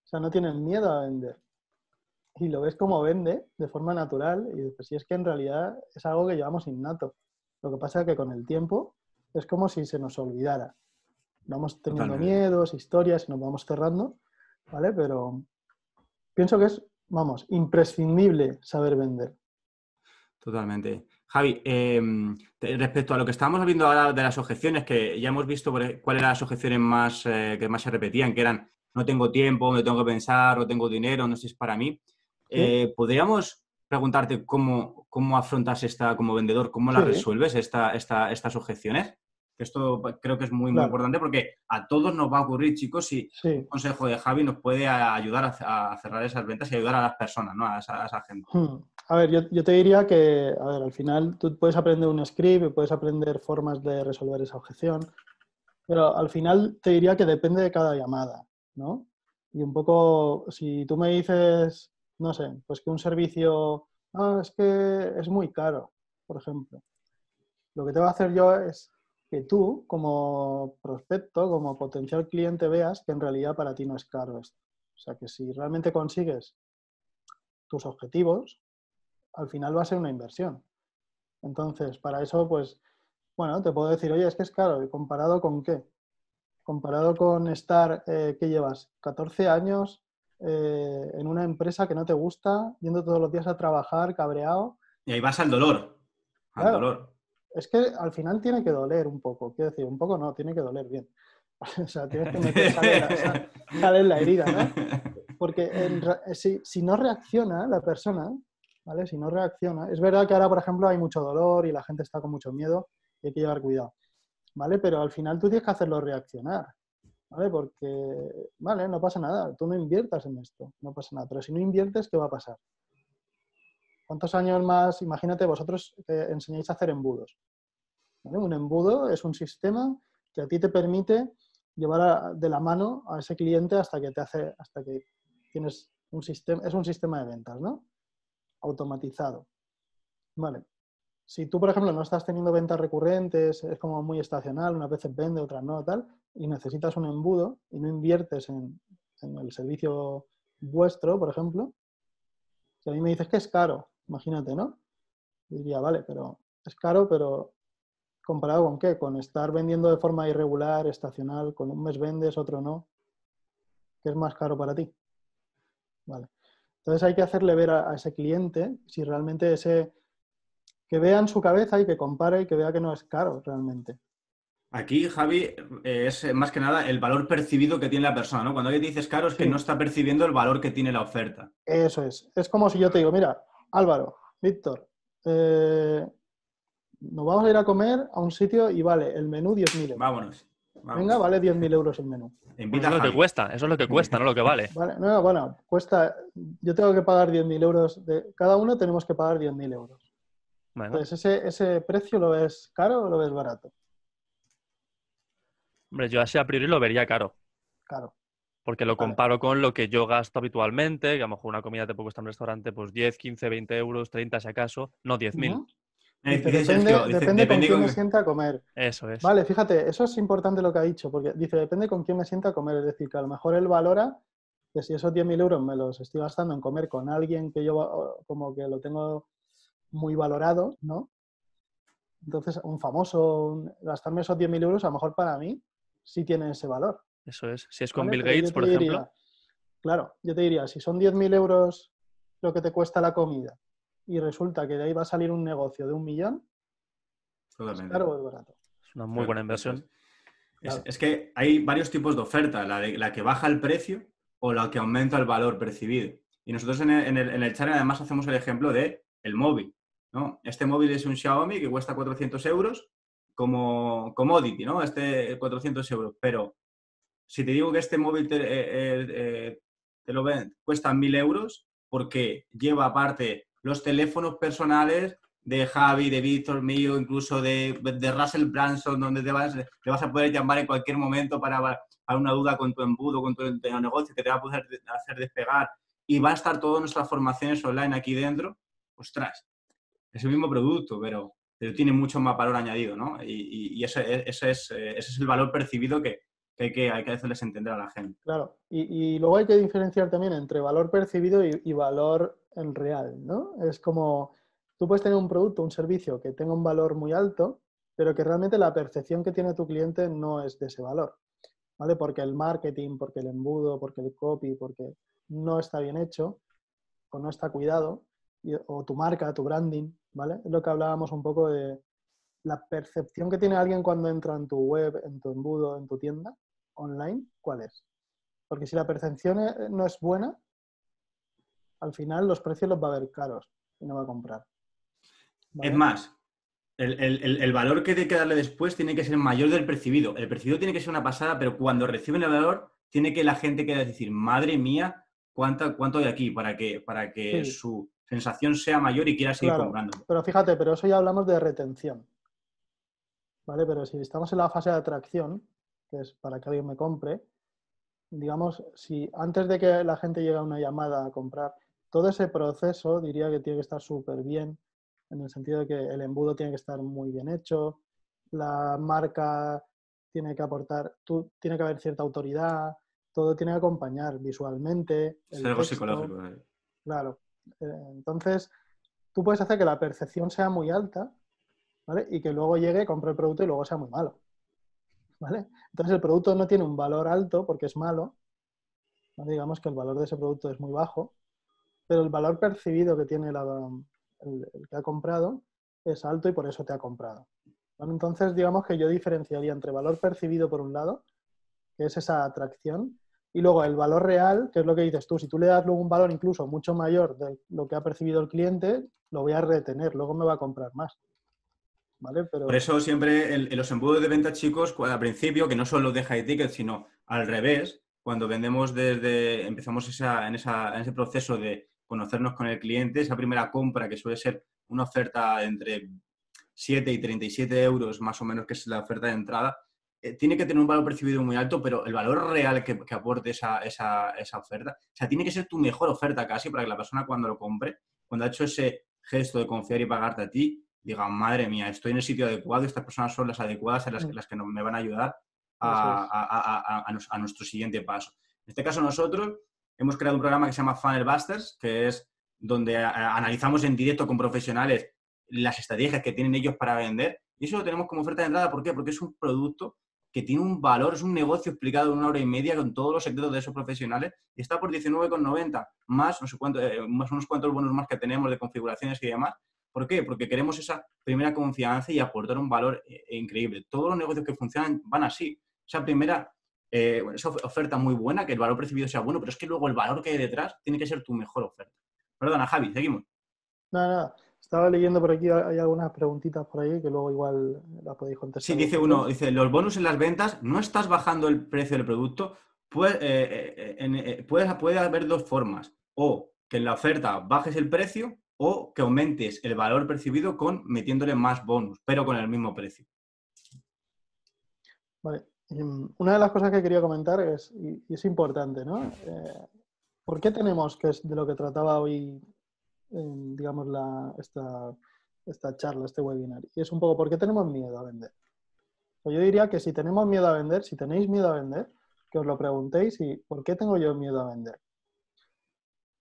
sea, no tienen miedo a vender. Y lo ves como vende de forma natural y dices, si es que en realidad es algo que llevamos innato. Lo que pasa es que con el tiempo es como si se nos olvidara. Vamos teniendo Totalmente. miedos, historias y nos vamos cerrando, ¿vale? Pero pienso que es, vamos, imprescindible saber vender. Totalmente. Javi, eh, te- respecto a lo que estábamos viendo ahora de las objeciones, que ya hemos visto e- cuáles eran las objeciones más, eh, que más se repetían, que eran no tengo tiempo, me tengo que pensar, no tengo dinero, no sé si es para mí. Eh, ¿Podríamos preguntarte cómo, cómo afrontas esta como vendedor, cómo la Sí. resuelves esta, esta- estas objeciones? Que esto creo que es muy, importante porque a todos nos va a ocurrir, chicos, y Sí. un consejo de Javi nos puede ayudar a, cerrar esas ventas y ayudar a las personas, ¿no? A esa, a esa gente. Hmm. A ver, yo, yo te diría que, a ver, al final tú puedes aprender un script puedes aprender formas de resolver esa objeción, pero al final te diría que depende de cada llamada, ¿no? Y un poco, si tú me dices, no sé, pues que un servicio, ah, es que es muy caro, por ejemplo. Lo que te voy a hacer yo es que tú, como prospecto, como potencial cliente, veas que en realidad para ti no es caro esto. O sea, que si realmente consigues tus objetivos, al final va a ser una inversión. Entonces, para eso, pues, bueno, te puedo decir, oye, es que es caro, ¿y comparado con qué? Comparado con estar, eh, ¿qué llevas? 14 años eh, en una empresa que no te gusta, yendo todos los días a trabajar, cabreado. Y ahí vas al dolor. Al Claro. dolor. Es que al final tiene que doler un poco, quiero decir, un poco no, tiene que doler bien. (laughs) o sea, tienes que meter sal la, herida, ¿no? Porque ra- si, si no reacciona la persona, ¿vale? Si no reacciona, es verdad que ahora, por ejemplo, hay mucho dolor y la gente está con mucho miedo y hay que llevar cuidado, ¿vale? Pero al final tú tienes que hacerlo reaccionar, ¿vale? Porque, vale, no pasa nada, tú no inviertas en esto, no pasa nada, pero si no inviertes, ¿qué va a pasar? ¿Cuántos años más, imagínate, vosotros que enseñáis a hacer embudos? Un embudo es un sistema que a ti te permite llevar de la mano a ese cliente hasta que te hace, hasta que tienes un sistema, es un sistema de ventas, ¿no? Automatizado. Vale. Si tú, por ejemplo, no estás teniendo ventas recurrentes, es como muy estacional, unas veces vende, otras no, tal, y necesitas un embudo y no inviertes en, en el servicio vuestro, por ejemplo, si a mí me dices que es caro, imagínate, ¿no? Yo diría, vale, pero es caro, pero ¿comparado con qué? Con estar vendiendo de forma irregular, estacional, con un mes vendes, otro no. ¿Qué es más caro para ti? Vale. Entonces hay que hacerle ver a, a ese cliente si realmente ese... que vea en su cabeza y que compare y que vea que no es caro realmente. Aquí, Javi, eh, es más que nada el valor percibido que tiene la persona, ¿no? Cuando alguien te dices caro es que no está percibiendo el valor que tiene la oferta. Eso es. Es como si yo te digo, mira, Álvaro, Víctor, eh, nos vamos a ir a comer a un sitio y vale, el menú 10.000 euros. Vámonos. Venga, vale 10.000 euros el menú. Invita Eso es lo que cuesta, eso es lo que cuesta, no lo que vale. Vale, no, bueno, cuesta, yo tengo que pagar 10.000 euros, de, cada uno tenemos que pagar 10.000 euros. Bueno, Entonces, ese, ese precio lo ves caro o lo ves barato? hombre, yo así a priori lo vería caro, Caro. Porque lo Vale. comparo con lo que yo gasto habitualmente, que a lo mejor una comida te puede costar en un restaurante pues 10, 15, 20 euros, 30 si acaso, no 10.000. Ujú. Eh, Dice, depende depende con quién con- me sienta a comer. Eso es. Vale, fíjate, eso es importante lo que ha dicho, porque dice, depende con quién me sienta a comer. Es decir, que a lo mejor él valora que si esos 10.000 euros me los estoy gastando en comer con alguien que yo como que lo tengo muy valorado, ¿no? Entonces, un famoso, un- gastarme esos 10.000 euros, a lo mejor para mí sí tiene ese valor. Eso es. Si es con ¿vale? Bill Gates, te por ejemplo, claro, yo te diría, si son 10.000 euros lo que te cuesta la comida y resulta que de ahí va a salir un negocio de un millón, ¿es Totalmente. caro o es barato? es una muy buena Claro, inversión. Es, Claro. es que hay varios tipos de oferta, la, de- la que baja el precio o la que aumenta el valor percibido. Y nosotros en el, en el, en el channel además hacemos el ejemplo de el móvil. ¿no? Este móvil es un Xiaomi que cuesta 400 euros como commodity, ¿no? Este 400 euros. Pero si te digo que este móvil te, eh, eh, te lo ven, cuesta 1000 euros porque lleva aparte los teléfonos personales de Javi, de Víctor, mío, incluso de, de, Russell Branson, donde te vas, te vas a poder llamar en cualquier momento para, para una duda con tu embudo, con tu, negocio, que te va a poder hacer despegar. Y va a estar todas nuestras formaciones online aquí dentro. Ostras, es el mismo producto, pero, pero tiene mucho más valor añadido, ¿no? Y, y, ese, ese, es, ese es el valor percibido que, que hay que, hacerles entender a la gente. Claro, y, luego hay que diferenciar también entre valor percibido y, y, valor en real, ¿no? Es como, tú puedes tener un producto, un servicio que tenga un valor muy alto, pero que realmente la percepción que tiene tu cliente no es de ese valor, ¿vale? Porque el marketing, porque el embudo, porque el copy, porque no está bien hecho o no está cuidado, o tu marca, tu branding, ¿vale? Es lo que hablábamos un poco de la percepción que tiene alguien cuando entra en tu web, en tu embudo, en tu tienda, online, ¿cuál es? Porque si la percepción no es buena, al final los precios los va a ver caros y no va a comprar. ¿vale? Es más, el, el, el, valor que hay que darle después tiene que ser mayor del percibido. El percibido tiene que ser una pasada, pero cuando reciben el valor, tiene que la gente quede decir, madre mía, ¿cuánto, cuánto hay aquí? Para que, para que sí. su sensación sea mayor y quiera seguir claro, comprando. Pero fíjate, pero eso ya hablamos de retención. ¿Vale? Pero si estamos en la fase de atracción, que es para que alguien me compre, digamos, si antes de que la gente llegue a una llamada a comprar, todo ese proceso diría que tiene que estar súper bien, en el sentido de que el embudo tiene que estar muy bien hecho, la marca tiene que aportar, tú, tiene que haber cierta autoridad, todo tiene que acompañar visualmente. Es algo texto, psicológico. Eh. Claro. Entonces, tú puedes hacer que la percepción sea muy alta, ¿vale? Y que luego llegue, compre el producto y luego sea muy malo. ¿Vale? Entonces el producto no tiene un valor alto porque es malo, digamos que el valor de ese producto es muy bajo, pero el valor percibido que tiene el, que ha comprado es alto y por eso te ha comprado. Entonces digamos que yo diferenciaría entre valor percibido por un lado, que es esa atracción, y luego el valor real, que es lo que dices tú, si tú le das luego un valor incluso mucho mayor de lo que ha percibido el cliente, lo voy a retener, luego me va a comprar más. Por eso siempre en, en, los embudos de venta, chicos, al principio, que no son los de high ticket, sino al revés, cuando vendemos desde, empezamos esa, en, esa, en, ese proceso de conocernos con el cliente, esa primera compra que suele ser una oferta entre 7 y 37 euros, más o menos, que es la oferta de entrada, eh, tiene que tener un valor percibido muy alto, pero el valor real que, que aporte esa, esa, esa, oferta, o sea, tiene que ser tu mejor oferta casi para que la persona cuando lo compre, cuando ha hecho ese gesto de confiar y pagarte a ti, diga, madre mía, estoy en el sitio adecuado, estas personas son las adecuadas, las, las que me van a ayudar a, a, a, a, nuestro siguiente paso. En este caso nosotros hemos creado un programa que se llama Funnel Busters, que es donde analizamos en directo con profesionales las estrategias que tienen ellos para vender. Y eso lo tenemos como oferta de entrada. ¿Por qué? Porque es un producto que tiene un valor, es un negocio explicado en una hora y media con todos los secretos de esos profesionales y está por 19,90 más, no sé cuánto, eh, más unos cuantos bonos más que tenemos de configuraciones y demás. ¿Por qué? Porque queremos esa primera confianza y aportar un valor eh, increíble. Todos los negocios que funcionan van así. Esa primera, eh, esa oferta muy buena, que el valor percibido sea bueno, pero es que luego el valor que hay detrás tiene que ser tu mejor oferta. Perdona, Javi, seguimos. Nada, nada. Estaba leyendo por aquí, hay algunas preguntitas por ahí que luego igual las podéis contestar. Sí, dice uno, dice, los bonus en las ventas, no estás bajando el precio del producto, eh, eh, puede, puede haber dos formas. O que en la oferta bajes el precio o que aumentes el valor percibido con metiéndole más bonus, pero con el mismo precio. Vale. Una de las cosas que quería comentar es, y es importante, ¿no? Eh, ¿Por qué tenemos, que es de lo que trataba hoy, eh, digamos, la, esta, esta charla, este webinar? Y es un poco, ¿por qué tenemos miedo a vender? Yo diría que si tenemos miedo a vender, si tenéis miedo a vender, que os lo preguntéis y ¿por qué tengo yo miedo a vender?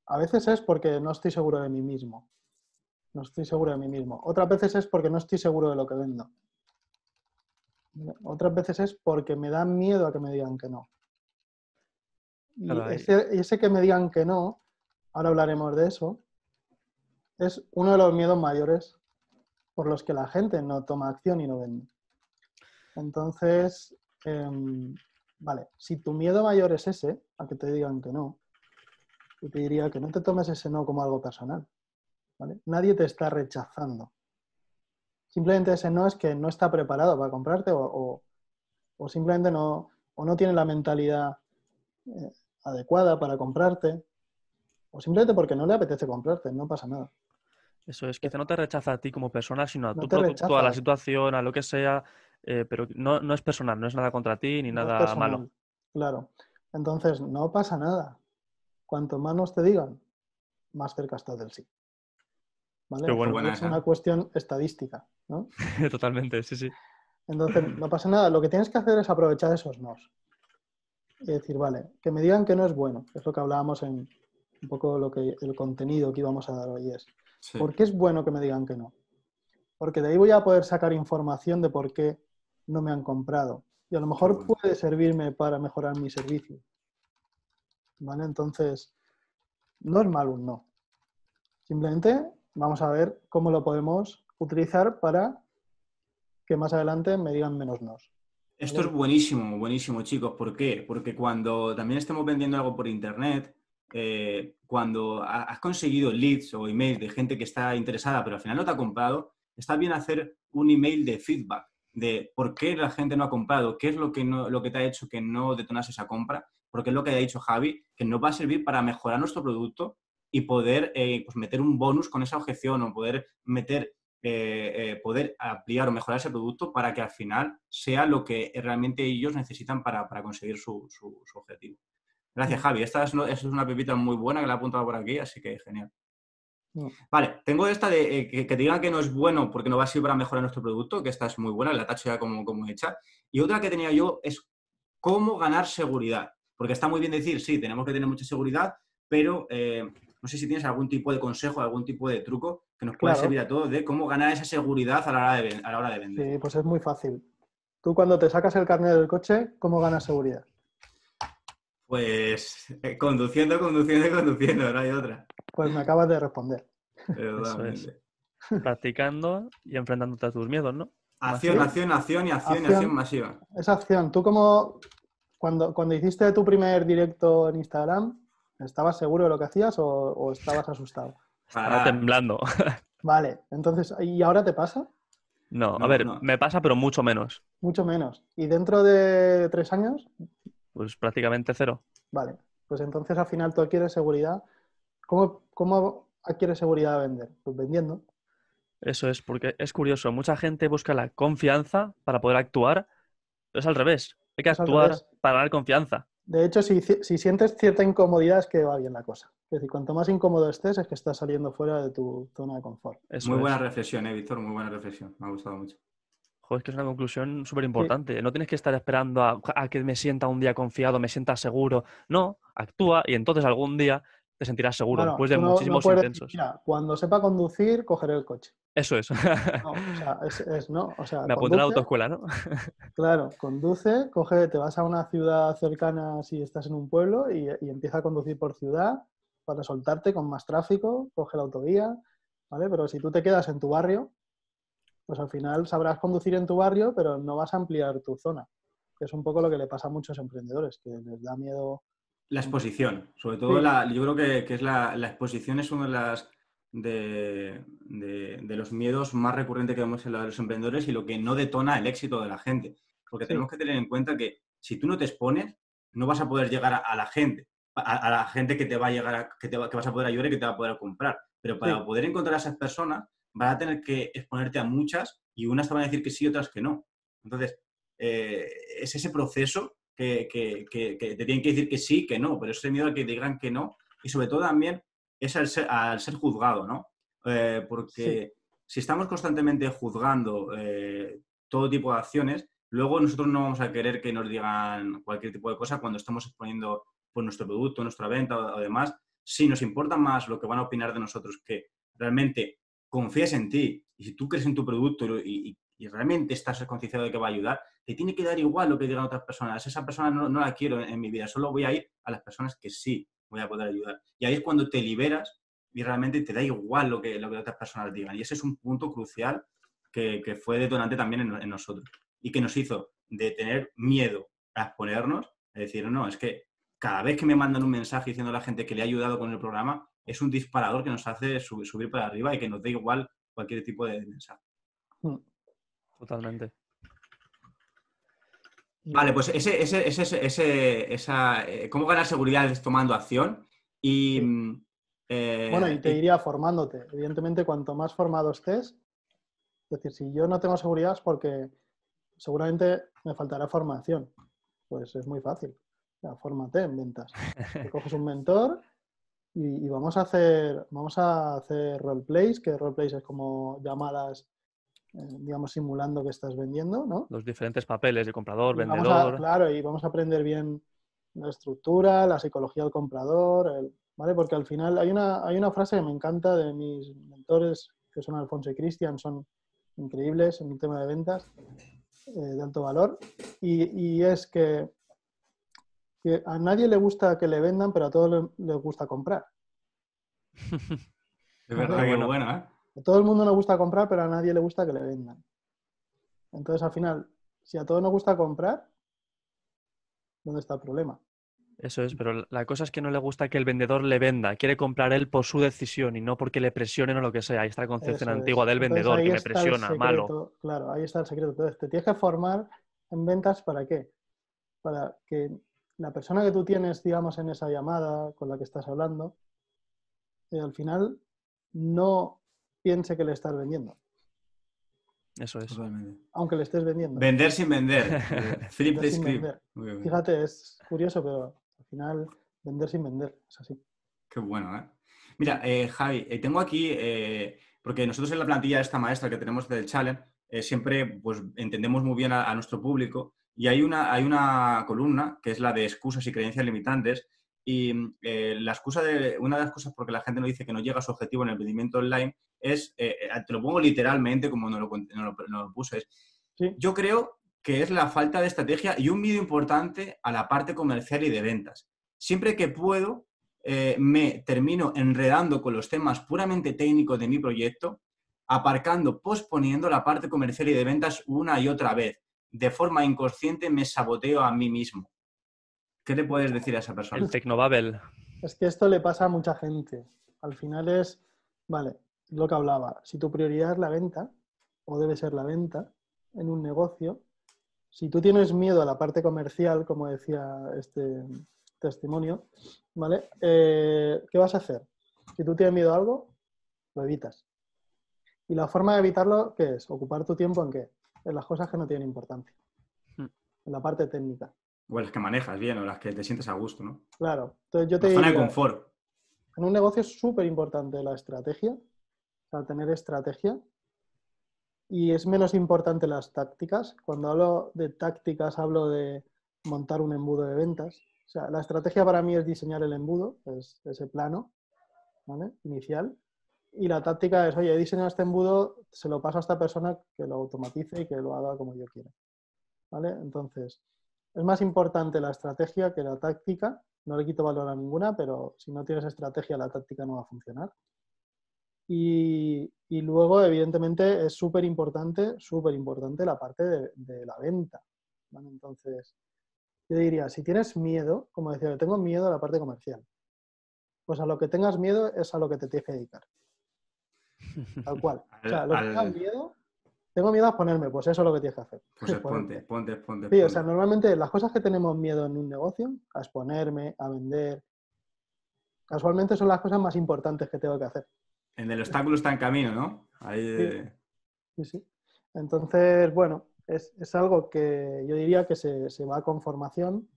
A veces es porque no estoy seguro de mí mismo. No estoy seguro de mí mismo. Otras veces es porque no estoy seguro de lo que vendo. Otras veces es porque me da miedo a que me digan que no. Y ese, ese, que me digan que no, ahora hablaremos de eso, es uno de los miedos mayores por los que la gente no toma acción y no vende. Entonces, eh, vale, si tu miedo mayor es ese, a que te digan que no, yo te diría que no te tomes ese no como algo personal. ¿vale? Nadie te está rechazando. Simplemente ese no es que no está preparado para comprarte o, o, simplemente no, o no tiene la mentalidad eh, adecuada para comprarte o simplemente porque no le apetece comprarte, no pasa nada. Eso es, que no te rechaza a ti como persona, sino a tu producto, a la situación, a lo que sea, eh, pero no, no, es personal, no es nada contra ti ni nada malo. Claro. Entonces, no pasa nada. Cuanto más nos te digan, más cerca estás del sí. ¿Vale? es una cuestión estadística, ¿no? (laughs) Totalmente, sí, sí. Entonces, no pasa nada. Lo que tienes que hacer es aprovechar esos nos. Y decir, vale, que me digan que no es bueno, es lo que hablábamos en un poco lo que el contenido que íbamos a dar hoy es. ¿Por qué es bueno que me digan que no? Porque de ahí voy a poder sacar información de por qué no me han comprado. Y a lo mejor puede servirme para mejorar mi servicio. ¿Vale? Entonces, no es malo un no. Simplemente vamos a ver cómo lo podemos utilizar para que más adelante me digan menos nos. Esto es buenísimo, buenísimo, chicos. ¿Por qué? Porque cuando también estemos vendiendo algo por internet, eh, cuando has conseguido leads o emails de gente que está interesada, pero al final no te ha comprado, está bien hacer un email de feedback de por qué la gente no ha comprado, qué es lo que, no, lo que te ha hecho que no detonas esa compra, porque es lo que ha dicho Javi, que nos va a servir para mejorar nuestro producto y poder eh, pues meter un bonus con esa objeción o poder meter, eh, eh, poder ampliar o mejorar ese producto para que al final sea lo que realmente ellos necesitan para, conseguir su, su, objetivo. Gracias, Javi. Esta es, es, una pepita muy buena que la he apuntado por aquí, así que genial. Vale, tengo esta de eh, que, te digan que no es bueno porque no va a servir para mejorar nuestro producto, que esta es muy buena, la tacho ya como, como hecha. Y otra que tenía yo es cómo ganar seguridad. Porque está muy bien decir, sí, tenemos que tener mucha seguridad, pero eh, no sé si tienes algún tipo de consejo, algún tipo de truco que nos pueda servir a todos de cómo ganar esa seguridad a la, hora de, a la hora de vender. Sí, pues es muy fácil. Tú cuando te sacas el carnet del coche, ¿cómo ganas seguridad? Pues eh, conduciendo, conduciendo y conduciendo, no hay otra. Pues me acabas de responder. Practicando y enfrentándote a tus miedos, ¿no? Acción, acción, acción y acción, y acción masiva. Esa acción. ¿Tú como cuando, cuando hiciste tu primer directo en Instagram, estabas seguro de lo que hacías o, estabas asustado? Estaba temblando. (laughs) Vale, entonces, ¿y ahora te pasa? No, a ver, me pasa, pero mucho menos. Mucho menos. ¿Y dentro de tres años? Pues prácticamente cero. Vale, pues entonces al final tú adquieres seguridad ¿Cómo, cómo adquiere seguridad de vender? Pues vendiendo. Eso es, porque es curioso. Mucha gente busca la confianza para poder actuar, pero es al revés. Hay que actuar para dar confianza. De hecho, si, sientes cierta incomodidad es que va bien la cosa. Es decir, cuanto más incómodo estés es que estás saliendo fuera de tu zona de confort. muy buena reflexión, eh, Víctor, muy buena reflexión. Me ha gustado mucho. Joder, es que es una conclusión súper importante. No tienes que estar esperando a, a, que me sienta un día confiado, me sienta seguro. No, actúa y entonces algún día te sentirás seguro después de muchísimos intensos. cuando sepa conducir, cogeré el coche. Eso es. No, o sea, (laughs) es, ¿no? O sea, Me apunté a la autoescuela, ¿no? (laughs) claro, conduce, coge, te vas a una ciudad cercana si estás en un pueblo y, empieza a conducir por ciudad para soltarte con más tráfico, coge la autovía, ¿vale? Pero si tú te quedas en tu barrio, pues al final sabrás conducir en tu barrio, pero no vas a ampliar tu zona. Que es un poco lo que le pasa a muchos emprendedores, que les da miedo la exposición, sobre todo la, yo creo que, es la, exposición es uno de las de, los miedos más recurrentes que vemos en los emprendedores y lo que no detona el éxito de la gente. Porque tenemos que tener en cuenta que si tú no te expones, no vas a poder llegar a, la gente, a, la gente que te va a llegar, que, te que vas a poder ayudar y que te va a poder comprar. Pero para poder encontrar a esas personas, vas a tener que exponerte a muchas y unas te van a decir que sí y otras que no. Entonces, eh, es ese proceso que, te tienen que decir que sí, que no, pero ese miedo a que digan que no y sobre todo también es al ser, juzgado, ¿no? Eh, porque si estamos constantemente juzgando eh, todo tipo de acciones, luego nosotros no vamos a querer que nos digan cualquier tipo de cosa cuando estamos exponiendo por nuestro producto, nuestra venta o, demás. Si nos importa más lo que van a opinar de nosotros que realmente confíes en ti y si tú crees en tu producto y, y realmente estás concienciado de que va a ayudar, te tiene que dar igual lo que digan otras personas. Esa persona no, la quiero en, mi vida, solo voy a ir a las personas que sí voy a poder ayudar. Y ahí es cuando te liberas y realmente te da igual lo que, lo que otras personas digan. Y ese es un punto crucial que, fue detonante también en, nosotros y que nos hizo de tener miedo a exponernos, a decir, no, es que cada vez que me mandan un mensaje diciendo a la gente que le ha ayudado con el programa, es un disparador que nos hace subir, subir para arriba y que nos da igual cualquier tipo de mensaje. Mm. Totalmente. Vale, pues ese, ese, ese, ese- esa, eh, cómo ganar seguridad es tomando acción y... mm, eh, Bueno, y te y- diría formándote. Evidentemente, cuanto más formado estés, es decir, si yo no tengo seguridad es porque seguramente me faltará formación. Pues es muy fácil. Sea, fórmate en ventas. (laughs) Te coges un mentor y, y vamos a hacer, vamos a hacer roleplays, que roleplays es como llamadas, digamos, simulando que estás vendiendo, ¿no? Los diferentes papeles de comprador, Y vamos vendedor. a, claro, y vamos a aprender bien la estructura, la psicología del comprador, el- ¿vale? Porque al final hay una, hay una frase que me encanta de mis mentores, que son Alfonso y Cristian, son increíbles en el tema de ventas eh, de alto valor, y, y es que, que a nadie le gusta que le vendan, pero a todos le- les gusta comprar. (laughs) Es verdad que Bueno. bueno, ¿eh? A todo el mundo nos gusta comprar, pero a nadie le gusta que le vendan. Entonces, al final, si a todos nos gusta comprar, ¿dónde está el problema? Eso es, pero la cosa es que no le gusta que el vendedor le venda. Quiere comprar él por su decisión y no porque le presionen o lo que sea. Ahí está la concepción Eso es. antigua del Entonces, vendedor que me presiona, malo. Claro, ahí está el secreto. Entonces, te tienes que formar en ventas para qué? Para que la persona que tú tienes, digamos, en esa llamada con la que estás hablando, eh, al final no piense que le estás vendiendo, Eso es. Totalmente. aunque le estés vendiendo. Vender sin vender. (laughs) Flip the script. Fíjate, es curioso, pero al final vender sin vender, es así. Qué bueno, ¿eh? Mira, eh, Javi, eh, tengo aquí, eh, porque nosotros en la plantilla de esta maestra que tenemos del Challenge, eh, siempre pues, entendemos muy bien a, a nuestro público y hay una, hay una columna que es la de excusas y creencias limitantes y eh, la excusa de, una de las cosas por que la gente nos dice que no llega a su objetivo en el emprendimiento online es, eh, eh, te lo pongo literalmente como nos lo, nos lo- nos lo puse, es Sí. yo creo que es la falta de estrategia y un miedo importante a la parte comercial y de ventas. Siempre que puedo, eh, me termino enredando con los temas puramente técnicos de mi proyecto, aparcando, posponiendo la parte comercial y de ventas una y otra vez. De forma inconsciente me saboteo a mí mismo. ¿Qué le puedes decir a esa persona? El Tecnobabel. Es que esto le pasa a mucha gente. Al final es, vale, lo que hablaba, si tu prioridad es la venta, o debe ser la venta en un negocio, si tú tienes miedo a la parte comercial, como decía este testimonio, ¿vale? Eh, ¿Qué vas a hacer? Si tú tienes miedo a algo, lo evitas. Y la forma de evitarlo, ¿qué es? Ocupar tu tiempo en qué? En las cosas que no tienen importancia. Hmm. En la parte técnica. O las que manejas bien o las que te sientes a gusto, ¿no? Claro. Entonces yo te La zona de confort. en un negocio es súper importante la estrategia, o sea, tener estrategia. Y es menos importante las tácticas. Cuando hablo de tácticas, hablo de montar un embudo de ventas. O sea, la estrategia para mí es diseñar el embudo, es ese plano ¿vale? inicial. Y la táctica es, oye, he diseñado este embudo, se lo paso a esta persona que lo automatice y que lo haga como yo quiera. ¿Vale? Entonces, es más importante la estrategia que la táctica. No le quito valor a ninguna, pero si no tienes estrategia, la táctica no va a funcionar. Y, y luego, evidentemente, es súper importante, súper importante la parte de, de la venta. ¿vale? Entonces, yo diría, si tienes miedo, como decía, yo tengo miedo a la parte comercial, pues a lo que tengas miedo es a lo que te tienes que dedicar. (laughs) Tal cual. O sea, lo que tengas miedo, tengo miedo a ponerme, pues eso es lo que tienes que hacer. Pues (laughs) ponte, ponte, ponte. Sí, o sea, normalmente las cosas que tenemos miedo en un negocio, a exponerme, a vender, casualmente son las cosas más importantes que tengo que hacer. En el obstáculo está en camino, ¿no? Ahí, Sí, sí. Entonces, bueno, es, es algo que yo diría que se, se va con formación,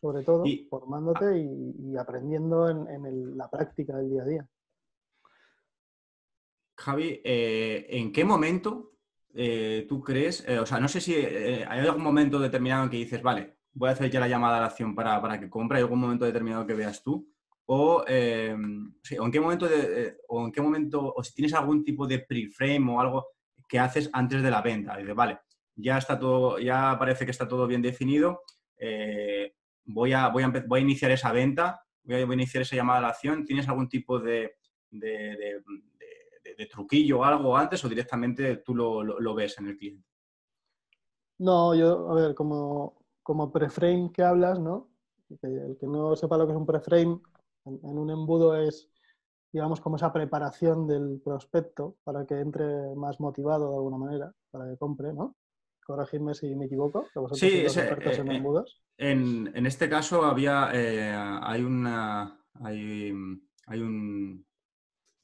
sobre todo, Y- formándote y, y aprendiendo en, en el- la práctica del día a día. Javi, eh, ¿en qué momento eh, tú crees, eh, o sea, no sé si eh, hay algún momento determinado en que dices, vale, voy a hacer ya la llamada a la acción para, para que compre, hay algún momento determinado que veas tú, o, o en qué momento, de- o en qué momento, o si tienes algún tipo de pre-frame o algo que haces antes de la venta, dices, vale, ya está todo, ya parece que está todo bien definido, voy, a, voy, a, voy a iniciar esa venta, voy a, iniciar esa llamada a la acción, ¿tienes algún tipo de- de- truquillo o algo antes o directamente tú lo, lo- lo ves en el cliente? No, yo, a ver, como, como preframe que hablas, ¿no? El que no sepa lo que es un preframe, en, en un embudo es digamos, como esa preparación del prospecto para que entre más motivado de alguna manera, para que compre, ¿no? Corregidme si me equivoco, que vosotros Sí, los ese, expertos en eh, eh, embudos. En, en este caso había, eh, hay una, hay, hay un,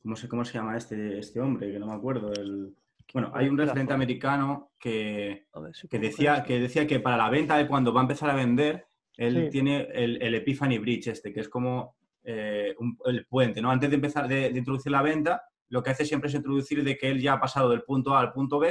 ¿cómo se, cómo se llama este, este hombre? Que no me acuerdo. El, bueno, hay un referente americano que, que decía, coger que decía que para la venta, de cuando va a empezar a vender, él Sí. tiene el, el Epiphany Bridge este, que es como eh, un- el puente, ¿no? Antes de empezar de, de introducir la venta, lo que hace siempre es introducir de que él ya ha pasado del punto A al punto B,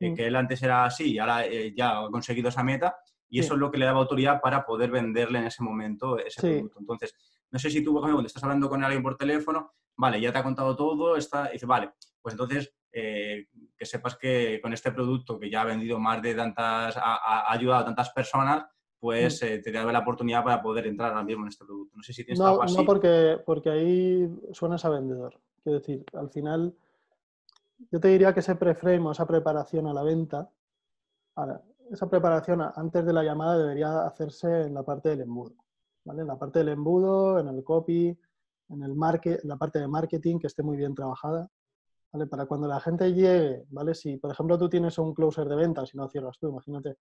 eh, Mm. que él antes era así y ahora eh, ya ha conseguido esa meta, y Sí. eso es lo que le daba autoridad para poder venderle en ese momento ese Sí. producto. Entonces, no sé si tú, por ejemplo, cuando estás hablando con alguien por teléfono, vale, ya te ha contado todo, está, y dice, vale, pues entonces eh, que sepas que con este producto que ya ha vendido más de tantas, ha, ayudado a tantas personas, pues eh, te da la oportunidad para poder entrar ahora mismo en este producto. No sé si tienes No, algo así. no porque, porque ahí suenas a vendedor. Quiero decir, al final, yo te diría que ese preframe o esa preparación a la venta, ahora, esa preparación antes de la llamada debería hacerse en la parte del embudo. ¿vale? En la parte del embudo, en el copy, en, el market, en la parte de marketing que esté muy bien trabajada. ¿vale? Para cuando la gente llegue, ¿vale? Si, por ejemplo, tú tienes un closer de ventas y no cierras tú, imagínate.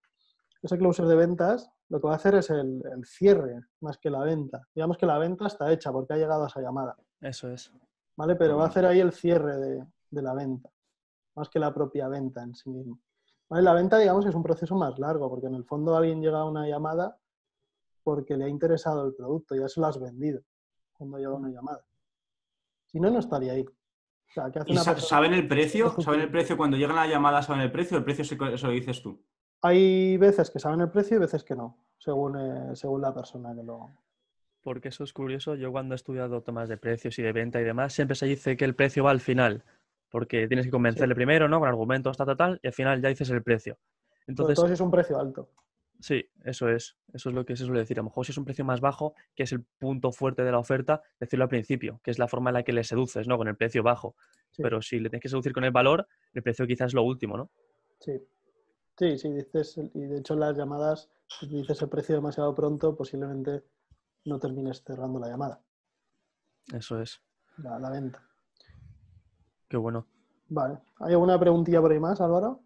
Ese closer de ventas lo que va a hacer es el, el cierre más que la venta. Digamos que la venta está hecha porque ha llegado a esa llamada, Eso es. ¿vale? Pero va a hacer ahí el cierre de, de la venta, más que la propia venta en sí mismo. ¿Vale? La venta, digamos, es un proceso más largo, porque en el fondo alguien llega a una llamada porque le ha interesado el producto, ya se lo has vendido cuando llega una llamada. Si no, no estaría ahí. O sea, ¿qué hace ¿Y una sa- persona? saben el precio? ¿Saben el precio? Cuando llegan a la llamada, ¿saben el precio? ¿El precio se, eso lo dices tú? Hay veces que saben el precio y veces que no, según, eh, según la persona que lo... Porque eso es curioso. Yo cuando he estudiado temas de precios y de venta y demás, siempre se dice que el precio va al final. Porque tienes que convencerle primero, ¿no? Con argumentos, tal, tal, tal, y al final ya dices el precio. Sobre Entonces, todo si es un precio alto. Sí, eso es. Eso es lo que se suele decir. A lo mejor si es un precio más bajo, que es el punto fuerte de la oferta, decirlo al principio, que es la forma en la que le seduces, ¿no? Con el precio bajo. Sí. Pero si le tienes que seducir con el valor, el precio quizás es lo último, ¿no? Sí, sí, sí, dices, y de hecho en las llamadas, si dices el precio demasiado pronto, posiblemente no termines cerrando la llamada, Eso es. la, la venta. Qué bueno. Vale, ¿hay alguna preguntilla por ahí más, Álvaro?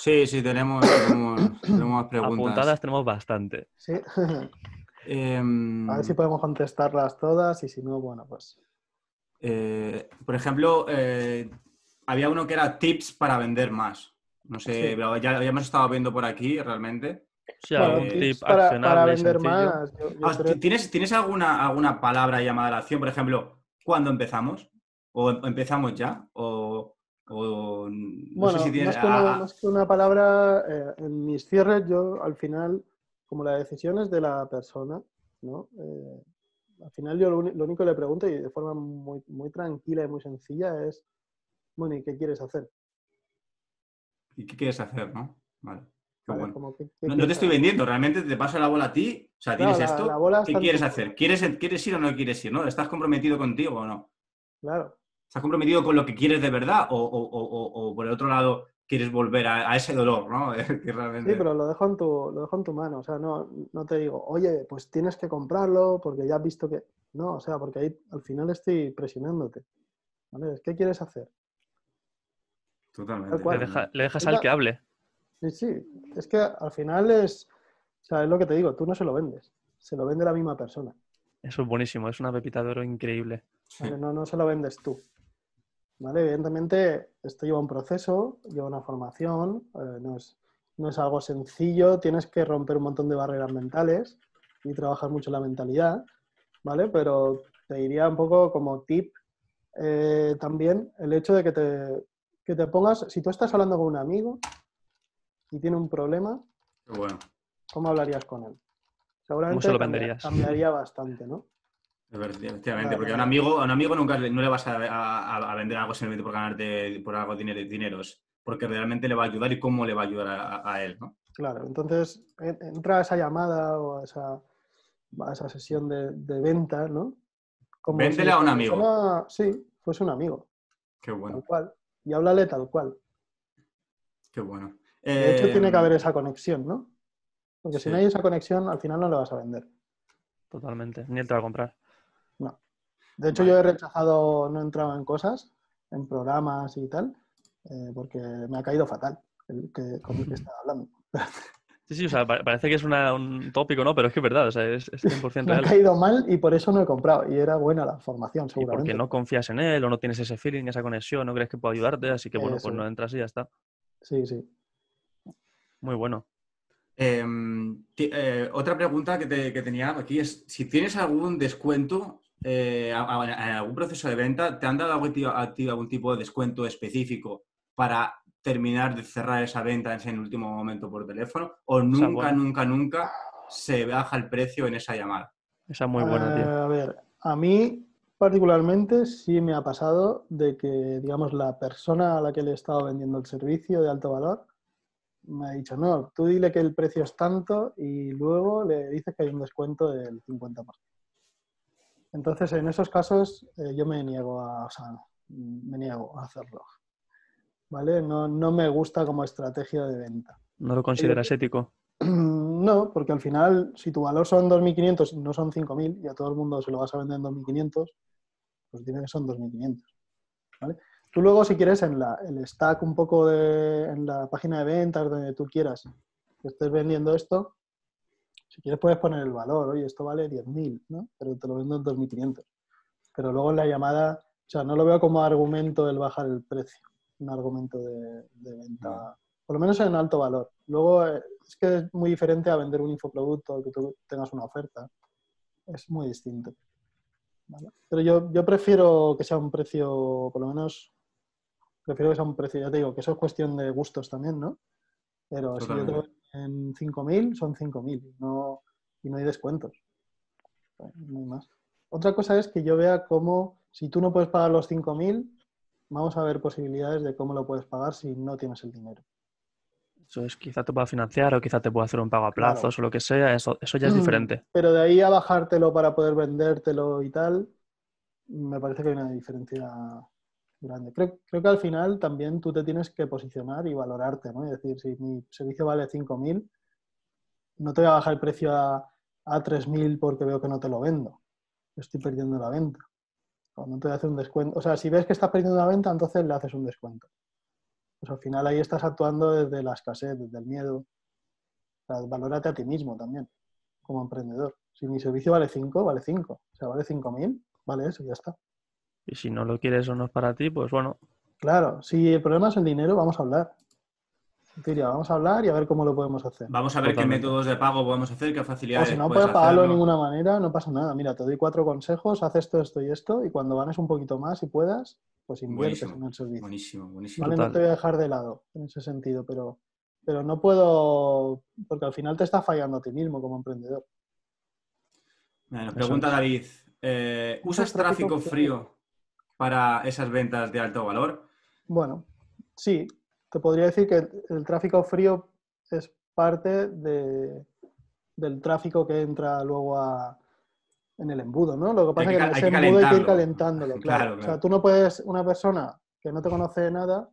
Sí, sí, tenemos, (coughs) tenemos, preguntas. Apuntadas tenemos bastante. Sí, Em, a ver si podemos contestarlas todas y si no, bueno, pues eh, por ejemplo, eh, había uno que era tips para vender más. No sé, Sí. ya lo habíamos estado viendo por aquí realmente. Sí, Bueno, algún tips tip para, para vender sencillo. más. yo- yo Ah, creo- ¿Tienes, ¿Tienes alguna, alguna palabra llamada a la acción? Por ejemplo, ¿cuándo empezamos? ¿O em- empezamos ya? ¿O, o no Bueno, sé si tienes... más, que una, más que una palabra, eh, en mis cierres yo al final, como la decisión es de la persona, ¿no? Eh, al final yo lo, lo único que le pregunto y de forma muy, muy tranquila y muy sencilla es, bueno, ¿y qué quieres hacer? ¿Y qué quieres hacer, no? Vale. Qué ¿Vale? bueno. Como, ¿qué- qué No, te estoy vendiendo, realmente te paso la bola a ti. O sea, tienes esto. la ¿Qué quieres hacer? ¿Quieres, ¿Quieres ir o no quieres ir? ¿no? ¿Estás comprometido contigo o no? Claro, ¿Estás comprometido con lo que quieres de verdad? ¿O, o- o- o- o por el otro lado quieres volver a, a ese dolor, ¿no? (laughs) que realmente... sí, pero lo dejo en tu, lo dejo en tu mano. O sea, no, no te digo, oye, pues tienes que comprarlo porque ya has visto que... No, o sea, porque ahí al final estoy presionándote. ¿Vale? ¿Qué quieres hacer? Totalmente. Le, deja- le dejas Es al la- que hable. Sí, sí, es que al final es, o sea, es lo que te digo, tú no se lo vendes, se lo vende la misma persona, Eso es buenísimo, es una pepita de oro increíble. No, no se lo vendes tú. ¿Vale? Evidentemente, esto lleva un proceso, lleva una formación, eh, no, es, no es algo sencillo, tienes que romper un montón de barreras mentales y trabajar mucho la mentalidad, ¿vale? Pero te diría un poco como tip eh, también el hecho de que te, que te pongas, si tú estás hablando con un amigo y tiene un problema, bueno. ¿cómo hablarías con él? Seguramente se lo cambiaría bastante, ¿no? Efectivamente, porque a un amigo, a un amigo nunca le- no le vas a, a- a vender algo simplemente por ganarte por algo dinero, dinero, es porque realmente le va a ayudar y cómo le va a ayudar a, a él, ¿no? Claro, entonces en- entra a esa llamada o a esa, a esa sesión de, de venta, ¿no? Véndele a un amigo. persona, sí, fuese un amigo, Qué bueno, tal cual. Y háblale tal cual. qué bueno. De hecho, Eh, tiene que haber esa conexión, ¿no? Porque si no hay esa conexión, al final no le vas a vender. Totalmente. Ni él te va a comprar. No. De hecho, yo he rechazado, no he entrado en cosas, en programas y tal, eh, porque me ha caído fatal el que, con el que estaba (laughs) hablando. Sí, sí, o sea, parece que es un tópico, ¿no? Pero es que es verdad, o sea, es, 100% (laughs) real. Me ha caído mal y por eso no he comprado. Y era buena la formación, seguramente. porque no confías en él o no tienes ese feeling, esa conexión, no crees que pueda ayudarte, así que bueno, pues no entras y ya está. Sí, sí. Muy bueno. Em, eh, otra pregunta que, tenía aquí es, si tienes algún descuento eh, en algún proceso de venta, ¿te han dado algún tipo de descuento específico para terminar de cerrar esa venta en ese último momento por teléfono o nunca, nunca, nunca se baja el precio en esa llamada. Esa es muy buena, tío. Eh, a ver, a mí particularmente sí me ha pasado de que, digamos, la persona a la que le he estado vendiendo el servicio de alto valor me ha dicho, no, tú dile que el precio es tanto y luego le dices que hay un descuento del 50%. Entonces, en esos casos, eh, yo me niego a, o sea, me niego a hacerlo. ¿vale? No, no me gusta como estrategia de venta. ¿No lo consideras ético? (clears throat) No, porque al final, si tu valor son 2.500 y no son 5.000 y a todo el mundo se lo vas a vender en 2.500, pues dime que son 2.500. ¿vale? Tú luego, si quieres, en la, el stack un poco de, en la página de ventas, donde tú quieras que estés vendiendo esto, si quieres puedes poner el valor, oye, esto vale 10.000, ¿no? Pero te lo vendo en 2.500. Pero luego en la llamada, o sea, no lo veo como argumento el bajar el precio un argumento de, venta, por lo menos en alto valor. Luego eh, es que es muy diferente a vender un infoproducto, que tú tengas una oferta. Es muy distinto. Pero yo, yo prefiero que sea un precio, por lo menos, prefiero que sea un precio, ya te digo, que eso es cuestión de gustos también, ¿no? Pero si yo tengo en 5.000, son 5.000 no, y no hay descuentos. No hay más. Otra cosa es que yo vea cómo, si tú no puedes pagar los 5.000, vamos a ver posibilidades de cómo lo puedes pagar si no tienes el dinero. Eso es, quizá te pueda financiar o quizá te pueda hacer un pago a plazos o lo que sea, eso, eso ya es mm, diferente. Pero de ahí a bajártelo para poder vendértelo y tal, me parece que hay una diferencia grande. Creo, que al final también tú te tienes que posicionar y valorarte, ¿no? Es decir, si mi servicio vale 5.000, no te voy a bajar el precio a, a 3.000 porque veo que no te lo vendo. Estoy perdiendo la venta. Cuando te hace un descuento, o sea, si ves que estás perdiendo la venta, entonces le haces un descuento. Pues al final ahí estás actuando desde la escasez, desde el miedo. O valórate a ti mismo también, como emprendedor. Si mi servicio vale 5, vale 5. O sea, vale 5.000, vale eso, ya está. Y si no lo quieres o no es para ti, pues bueno. Claro, si el problema es el dinero, vamos a hablar vamos a hablar y a ver cómo lo podemos hacer. Vamos a ver qué métodos de pago podemos hacer, qué facilidades. O si no puedes pagarlo de ninguna manera, no pasa nada. Mira, te doy cuatro consejos, haz esto, esto y esto, y cuando ganes un poquito más y puedas, pues inviertes en el servicio. Buenísimo, buenísimo. Vale, no te voy a dejar de lado en ese sentido, pero, pero no puedo, porque al final te está fallando a ti mismo como emprendedor. Bueno, pregunta David, eh, ¿usas tráfico frío para esas ventas de alto valor? Bueno, sí, te podría decir que el tráfico frío es parte del tráfico que entra luego en el embudo, ¿no? Lo que pasa es que, en ese embudo hay que ir calentándolo, (laughs) claro. O sea, tú no puedes, una persona que no te conoce de nada,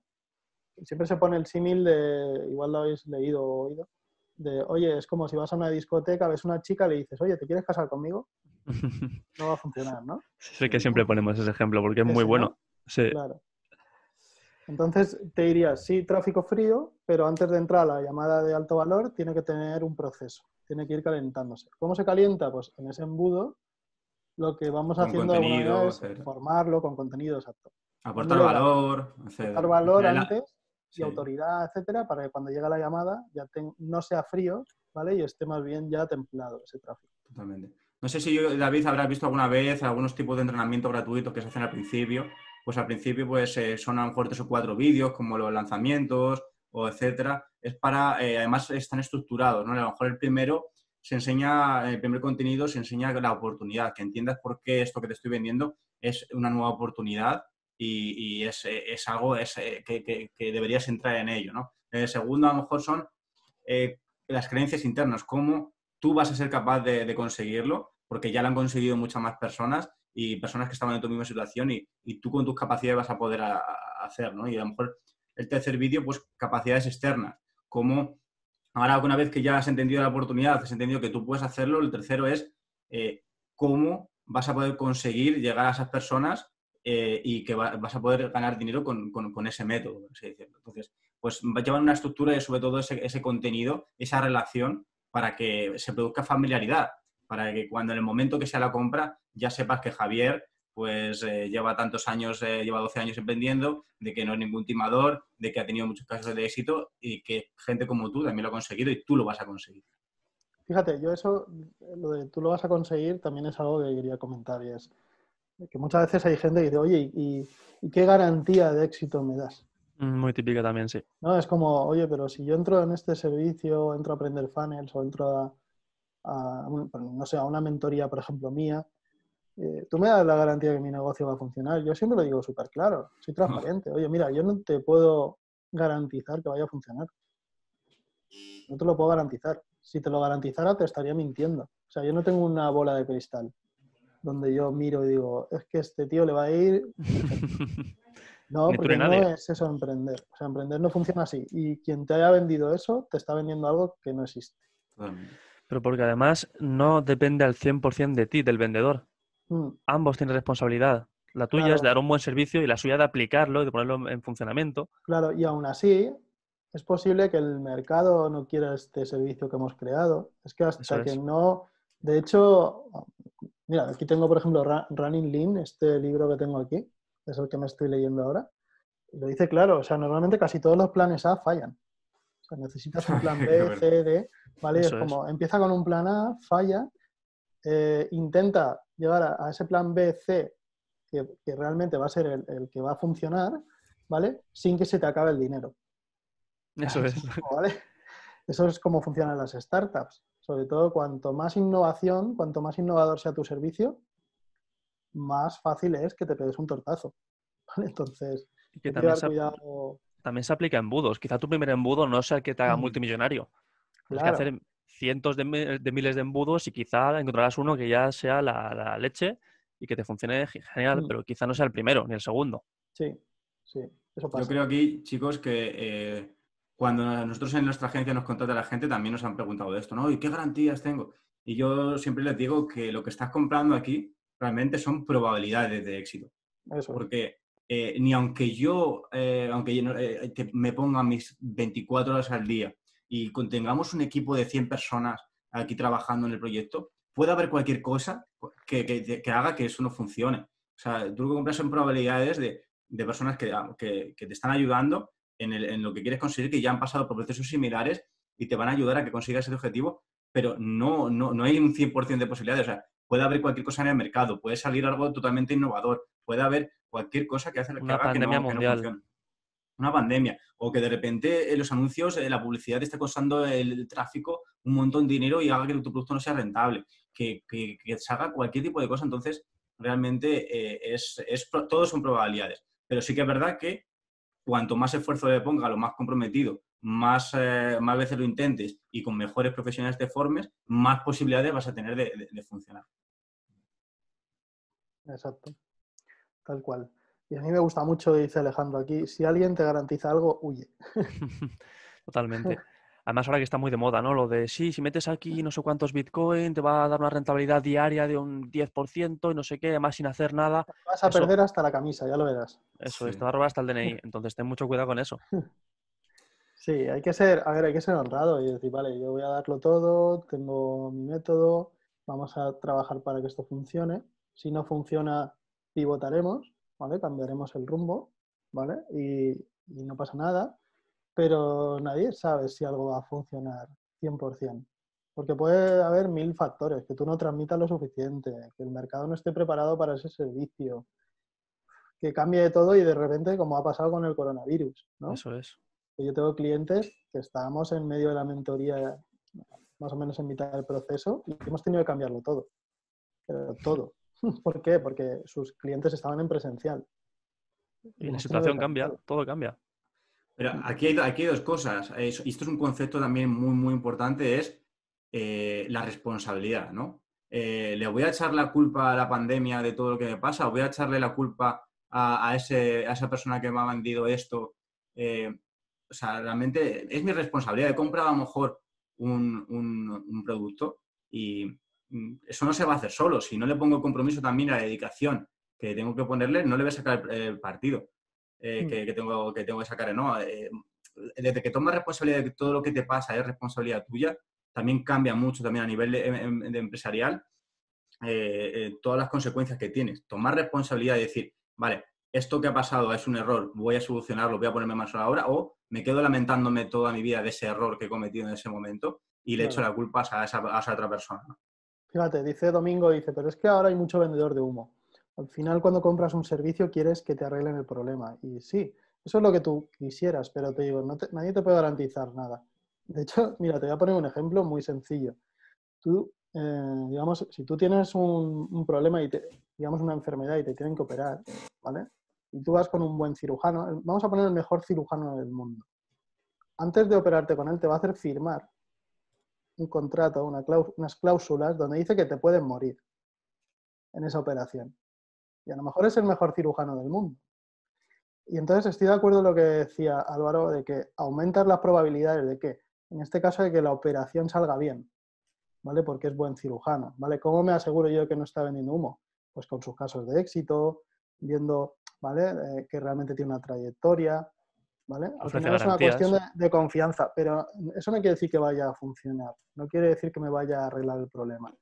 siempre se pone el símil de, igual lo habéis leído o oído, de, oye, es como si vas a una discoteca, ves una chica, le dices, oye, ¿te quieres casar conmigo? (laughs) No va a funcionar, ¿no? Sé que siempre ponemos ese ejemplo porque es muy bueno. Sí. Claro. Entonces te diría, sí, tráfico frío, pero antes de entrar a la llamada de alto valor tiene que tener un proceso, tiene que ir calentándose. ¿Cómo se calienta? Pues en ese embudo lo que vamos haciendo es formarlo con contenido exacto. Aportar valor, aportar valor antes y autoridad, etcétera, para que cuando llegue la llamada ya no sea frío, ¿vale? Y esté más bien ya templado ese tráfico. Totalmente. No sé si yo, David, habrás visto alguna vez algunos tipos de entrenamiento gratuito que se hacen al principio, pues al principio pues eh, son a lo mejor tres o cuatro vídeos como los lanzamientos o etcétera. Es para, eh, además están estructurados, ¿no? A lo mejor el primero se enseña, el primer contenido se enseña la oportunidad, que entiendas por qué esto que te estoy vendiendo es una nueva oportunidad y, es, algo es, eh, que, deberías entrar en ello, ¿no? El segundo a lo mejor son las creencias internas, cómo tú vas a ser capaz de, conseguirlo, porque ya lo han conseguido muchas más personas y personas que estaban en tu misma situación y, y tú con tus capacidades vas a poder hacer, ¿no? Y a lo mejor el tercer vídeo, pues capacidades externas, como ahora una vez que ya has entendido la oportunidad, has entendido que tú puedes hacerlo, el tercero es eh, cómo vas a poder conseguir llegar a esas personas eh, y que vas a poder ganar dinero con, con, ese método. Entonces, pues llevar una estructura y sobre todo ese, ese, contenido, esa relación, para que se produzca familiaridad, para que cuando en el momento que sea la compra ya sepas que Javier pues eh, lleva tantos años, eh, lleva 12 años emprendiendo, de que no es ningún timador, de que ha tenido muchos casos de éxito y que gente como tú también lo ha conseguido y tú lo vas a conseguir. Fíjate, yo eso, lo de tú lo vas a conseguir, también es algo que quería comentar y es que muchas veces hay gente que dice, oye, ¿y, qué garantía de éxito me das? Mm, muy típica también, sí. No, es como, oye, pero si yo entro en este servicio, entro a aprender funnels o entro a, no sé, a una mentoría, por ejemplo, mía, eh, tú me das la garantía que mi negocio va a funcionar. Yo siempre lo digo súper claro, soy transparente. Oye, mira, yo no te puedo garantizar que vaya a funcionar. No te lo puedo garantizar. Si te lo garantizara, te estaría mintiendo. O sea, yo no tengo una bola de cristal donde yo miro y digo, es que este tío le va a ir. (laughs) No, porque no es eso emprender. O sea, emprender no funciona así. Y quien te haya vendido eso, te está vendiendo algo que no existe. Pero porque además no depende al 100% de ti, del vendedor. Mm. Ambos tienen responsabilidad. La tuya es de dar un buen servicio y la suya de aplicarlo y de ponerlo en funcionamiento. Claro, y aún así es posible que el mercado no quiera este servicio que hemos creado. Es que hasta que no... De hecho, mira, aquí tengo, por ejemplo, Running Lean, este libro que tengo aquí, es el que me estoy leyendo ahora. lo dice claro, o sea, normalmente casi todos los planes A fallan. O sea, necesitas un plan (laughs) B, C, D, ¿vale? es como, empieza con un plan A, falla, eh, intenta llegar a, ese plan B, C, que, realmente va a ser el, que va a funcionar, ¿vale? Sin que se te acabe el dinero. Eso (laughs) es. Eso es como funcionan las startups. Sobre todo, cuanto más innovación, cuanto más innovador sea tu servicio, más fácil es que te pegues un tortazo. (laughs) Entonces, que también, se, también se aplica en embudos. Quizá tu primer embudo no sea el que te haga mm. multimillonario. Tienes que hacer cientos de, miles de embudos y quizá encontrarás uno que ya sea la, leche y que te funcione genial, mm. pero quizá no sea el primero ni el segundo. Sí, sí, eso pasa. Yo creo aquí, chicos, que eh, cuando nosotros en nuestra agencia nos contrata la gente, también nos han preguntado de esto, ¿no? ¿Y qué garantías tengo? Y yo siempre les digo que lo que estás comprando aquí realmente son probabilidades de éxito. Eso. Porque eh, ni aunque yo, eh, aunque me ponga mis 24 horas al día y contengamos un equipo de 100 personas aquí trabajando en el proyecto, puede haber cualquier cosa que, haga que eso no funcione. O sea, tú lo que compras son probabilidades de, personas ah, que, te están ayudando en, lo que quieres conseguir, que ya han pasado por procesos similares y te van a ayudar a que consigas ese objetivo, pero no, no, no hay un 100% de posibilidades. O sea, puede haber cualquier cosa en el mercado, puede salir algo totalmente innovador, puede haber cualquier cosa que hace que haga que no, mundial. una pandemia, o que de repente en los anuncios, la publicidad esté costando el tráfico un montón de dinero y haga que tu producto no sea rentable, que, que, se haga cualquier tipo de cosa, entonces realmente eh, es, es, todo son probabilidades. Pero sí que es verdad que cuanto más esfuerzo le ponga, lo más comprometido, más, eh, más veces lo intentes y con mejores profesionales te formes, más posibilidades vas a tener de funcionar. Exacto, tal cual. Y a mí me gusta mucho, dice Alejandro aquí, si alguien te garantiza algo, huye. (laughs) Totalmente. (laughs) Además, ahora que está muy de moda, ¿no? Lo de, sí, si metes aquí no sé cuántos Bitcoin, te va a dar una rentabilidad diaria de un 10% y no sé qué, además sin hacer nada. vas a perder hasta la camisa, ya lo verás. Eso, te va a robar hasta el DNI. (laughs) Entonces, ten mucho cuidado con eso. Sí, hay que ser, a ver, hay que ser honrado y decir, vale, yo voy a darlo todo, tengo mi método, vamos a trabajar para que esto funcione. Si no funciona, pivotaremos ¿vale? Cambiaremos el rumbo, ¿vale? Y, no pasa nada, pero nadie sabe si algo va a funcionar 100%. Porque puede haber mil factores, que tú no transmitas lo suficiente, que el mercado no esté preparado para ese servicio, que cambie de todo y de repente, como ha pasado con el coronavirus, ¿no? Eso es. Yo tengo clientes que estábamos en medio de la mentoría, más o menos en mitad del proceso, y hemos tenido que cambiarlo todo. Pero todo. (laughs) ¿Por qué? Porque sus clientes estaban en presencial. Y la situación cambia, todo cambia. Pero aquí hay, aquí dos cosas. Y esto es un concepto también muy, muy importante, es eh, la responsabilidad, ¿no? Eh, ¿Le voy a echar la culpa a la pandemia de todo lo que me pasa? ¿O voy a echarle la culpa a, ese, a esa persona que me ha vendido esto? Eh, o sea, realmente es mi responsabilidad. He comprado a lo mejor un, un producto y, mm, eso no se va a hacer solo. Si no le pongo compromiso también a la dedicación que tengo que ponerle, no le voy a sacar el, partido eh, Mm. que, que tengo, que tengo que sacar. No, Eh, desde que tomas responsabilidad de que todo lo que te pasa es responsabilidad tuya, también cambia mucho también a nivel de, em- de empresarial eh, eh, todas las consecuencias que tienes. Tomar responsabilidad y decir, vale, esto que ha pasado es un error, voy a solucionarlo, voy a ponerme más a la obra, o me quedo lamentándome toda mi vida de ese error que he cometido en ese momento y le Claro. echo la culpa a esa, a esa otra persona. Fíjate, dice Domingo, dice, pero es que ahora hay mucho vendedor de humo. Al final, cuando compras un servicio, quieres que te arreglen el problema. Y sí, eso es lo que tú quisieras, pero te digo, nadie te puede garantizar nada. De hecho, (laughs) mira, te voy a poner un ejemplo muy sencillo. Tú, eh, digamos, si tú tienes un, problema y te, digamos, una enfermedad y te tienen que operar, ¿vale? Y tú vas con un buen cirujano, vamos a poner el mejor cirujano del mundo. Antes de operarte con él, te va a hacer firmar un contrato, unas cláusulas donde dice que te pueden morir en esa operación. Y a lo mejor es el mejor cirujano del mundo. Y entonces estoy de acuerdo en lo que decía Álvaro, de que aumentas las probabilidades de que, en este caso, de que la operación salga bien, ¿vale? Porque es buen cirujano, ¿vale? ¿Cómo me aseguro yo que no está vendiendo humo? Pues con sus casos de éxito, viendo, ¿vale? Eh, que realmente tiene una trayectoria, ¿vale? Al final es una cuestión de, de confianza, pero eso no quiere decir que vaya a funcionar, no quiere decir que me vaya a arreglar el problema.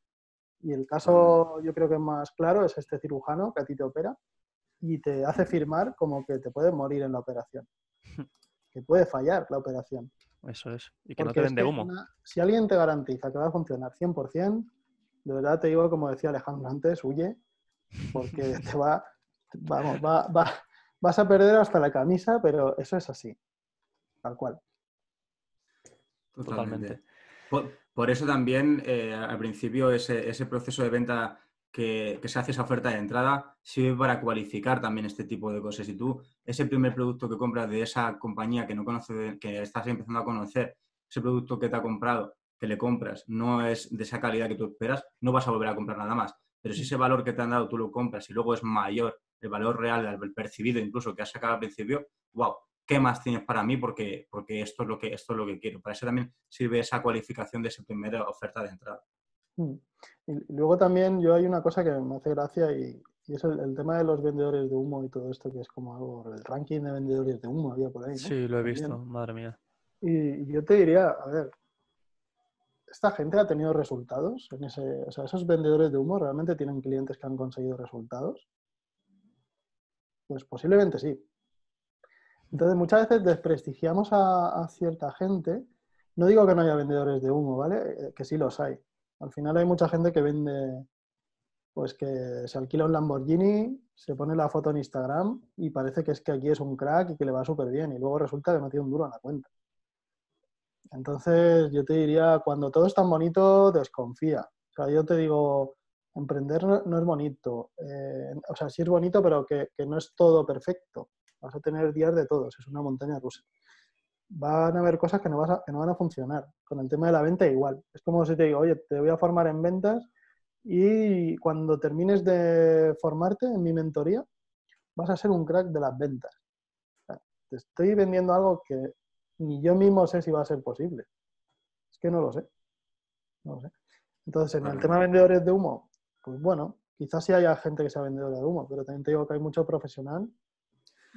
Y el caso, yo creo que es más claro, es este cirujano que a ti te opera y te hace firmar como que te puedes morir en la operación, que puede fallar la operación. Eso es. Y que no te vende humo. una- si alguien te garantiza que va a funcionar 100%, de verdad te digo, como decía Alejandro antes, huye, porque (laughs) te va, vamos, va, va- vas a perder hasta la camisa, pero eso es así, tal cual. Totalmente. Por eso también eh, al principio ese, ese proceso de venta que, que se hace esa oferta de entrada sirve para cualificar también este tipo de cosas. Si tú ese primer producto que compras de esa compañía que no conoces, que estás empezando a conocer, ese producto que te ha comprado, que le compras, no es de esa calidad que tú esperas, no vas a volver a comprar nada más. Pero si ese valor que te han dado tú lo compras y luego es mayor, el valor real, el percibido incluso que has sacado al principio, wow, ¿qué más tienes para mí? Porque, porque esto, es lo que, esto es lo que quiero. Para eso también sirve esa cualificación de esa primera oferta de entrada. Mm. Y luego también yo hay una cosa que me hace gracia y, y es el, el tema de los vendedores de humo y todo esto, que es como algo, el ranking de vendedores de humo había por ahí. ¿no? Sí, lo he También. visto, madre mía. Y y yo te diría, a ver, ¿esta gente ha tenido resultados? En ese, o sea, ¿esos vendedores de humo realmente tienen clientes que han conseguido resultados? Pues posiblemente sí. Entonces, muchas veces desprestigiamos a, cierta gente. No digo que no haya vendedores de humo, ¿vale? Eh, Que sí los hay. Al final hay mucha gente que vende, pues que se alquila un Lamborghini, se pone la foto en Instagram y parece que es que aquí es un crack y que le va súper bien y luego resulta que no tiene un duro en la cuenta. Entonces, yo te diría, cuando todo es tan bonito, desconfía. O sea, yo te digo, emprender no, es bonito. Eh, o sea, sí es bonito, pero que no es todo perfecto. Vas a tener días de todos, es una montaña rusa. Van a haber cosas que no, vas a- que no van a funcionar. Con el tema de la venta igual. Es como si te digo, oye, te voy a formar en ventas y cuando termines de formarte en mi mentoría, vas a ser un crack de las ventas. Te estoy vendiendo algo que ni yo mismo sé si va a ser posible. Es que no lo sé. No lo sé. Entonces, en el tema de vendedores de humo, pues bueno, quizás sí haya gente que sea vendedora de humo, pero también te digo que hay mucho profesional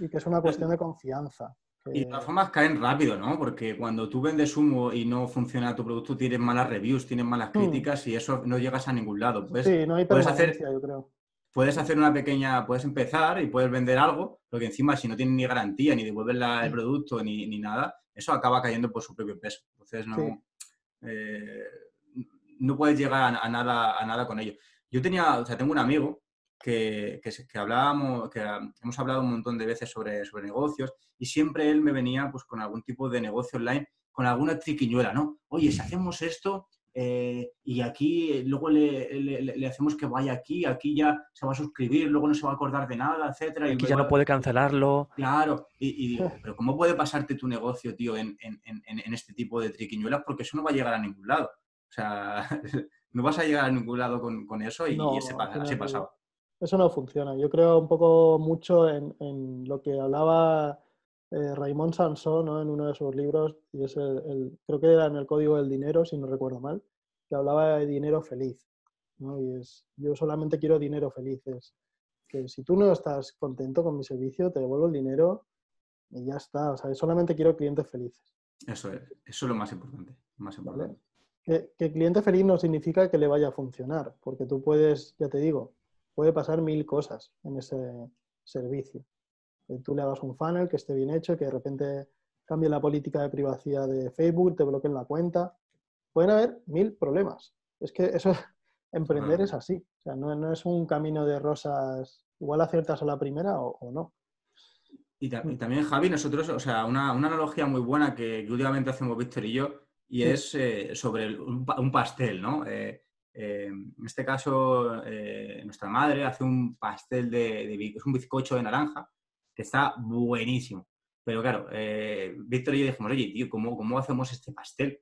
y que es una cuestión de confianza. Y de todas formas caen rápido, ¿no? Porque cuando tú vendes humo y no funciona tu producto, tienes malas reviews, tienes malas Hmm. críticas y eso no llegas a ningún lado. Pues sí, no hay puedes hacer- yo creo. puedes hacer una pequeña, puedes empezar y puedes vender algo, pero que encima si no tienes ni garantía, ni devuelves la- el producto, ni, ni nada, eso acaba cayendo por su propio peso. Entonces no, Sí. eh, no puedes llegar a, a nada, a nada con ello. Yo tenía, o sea, tengo un amigo que, que, hablábamos, que ah, hemos hablado un montón de veces sobre, sobre negocios y siempre él me venía pues con algún tipo de negocio online, con alguna triquiñuela, ¿no? Oye, si hacemos esto, eh, y aquí eh, luego le, le- le- le hacemos que vaya aquí, aquí ya se va a suscribir, luego no se va a acordar de nada, etcétera. y Aquí ya luego- no puede cancelarlo. Claro, y, y digo, pero ¿cómo puede pasarte tu negocio, tío, en, en- en- en este tipo de triquiñuelas? Porque eso no va a llegar a ningún lado. O sea, (laughs) no vas a llegar a ningún lado con, con eso y, No, y ese pa- al Eso no funciona. Yo creo un poco mucho en, en lo que hablaba eh, Raymond Sansón ¿no? en uno de sus libros, y es el, el- creo que era en el Código del Dinero, si no recuerdo mal, que hablaba de dinero feliz. ¿no? Y es, yo solamente quiero dinero feliz. Es que si tú no estás contento con mi servicio, te devuelvo el dinero y ya está. O sea, solamente quiero clientes felices. Eso es, eso es lo más importante. Más importante. ¿vale? Que, que cliente feliz no significa que le vaya a funcionar, porque tú puedes, ya te digo, puede pasar mil cosas en ese servicio. Que tú le hagas un funnel que esté bien hecho, que de repente cambie la política de privacidad de Facebook, te bloqueen la cuenta. Pueden haber mil problemas. Es que eso, (laughs) emprender es así. O sea, no, no es un camino de rosas, igual aciertas a la primera o, o no. Y, ta- y también, Javi, nosotros, o sea, una, una analogía muy buena que, que últimamente hacemos Víctor y yo, y Sí. es eh, sobre un pastel, ¿no? Eh, eh, en este caso, eh, nuestra madre hace un pastel de, de es un bizcocho de naranja que está buenísimo. Pero claro, eh, Víctor y yo dijimos, oye, tío, ¿cómo, cómo hacemos este pastel?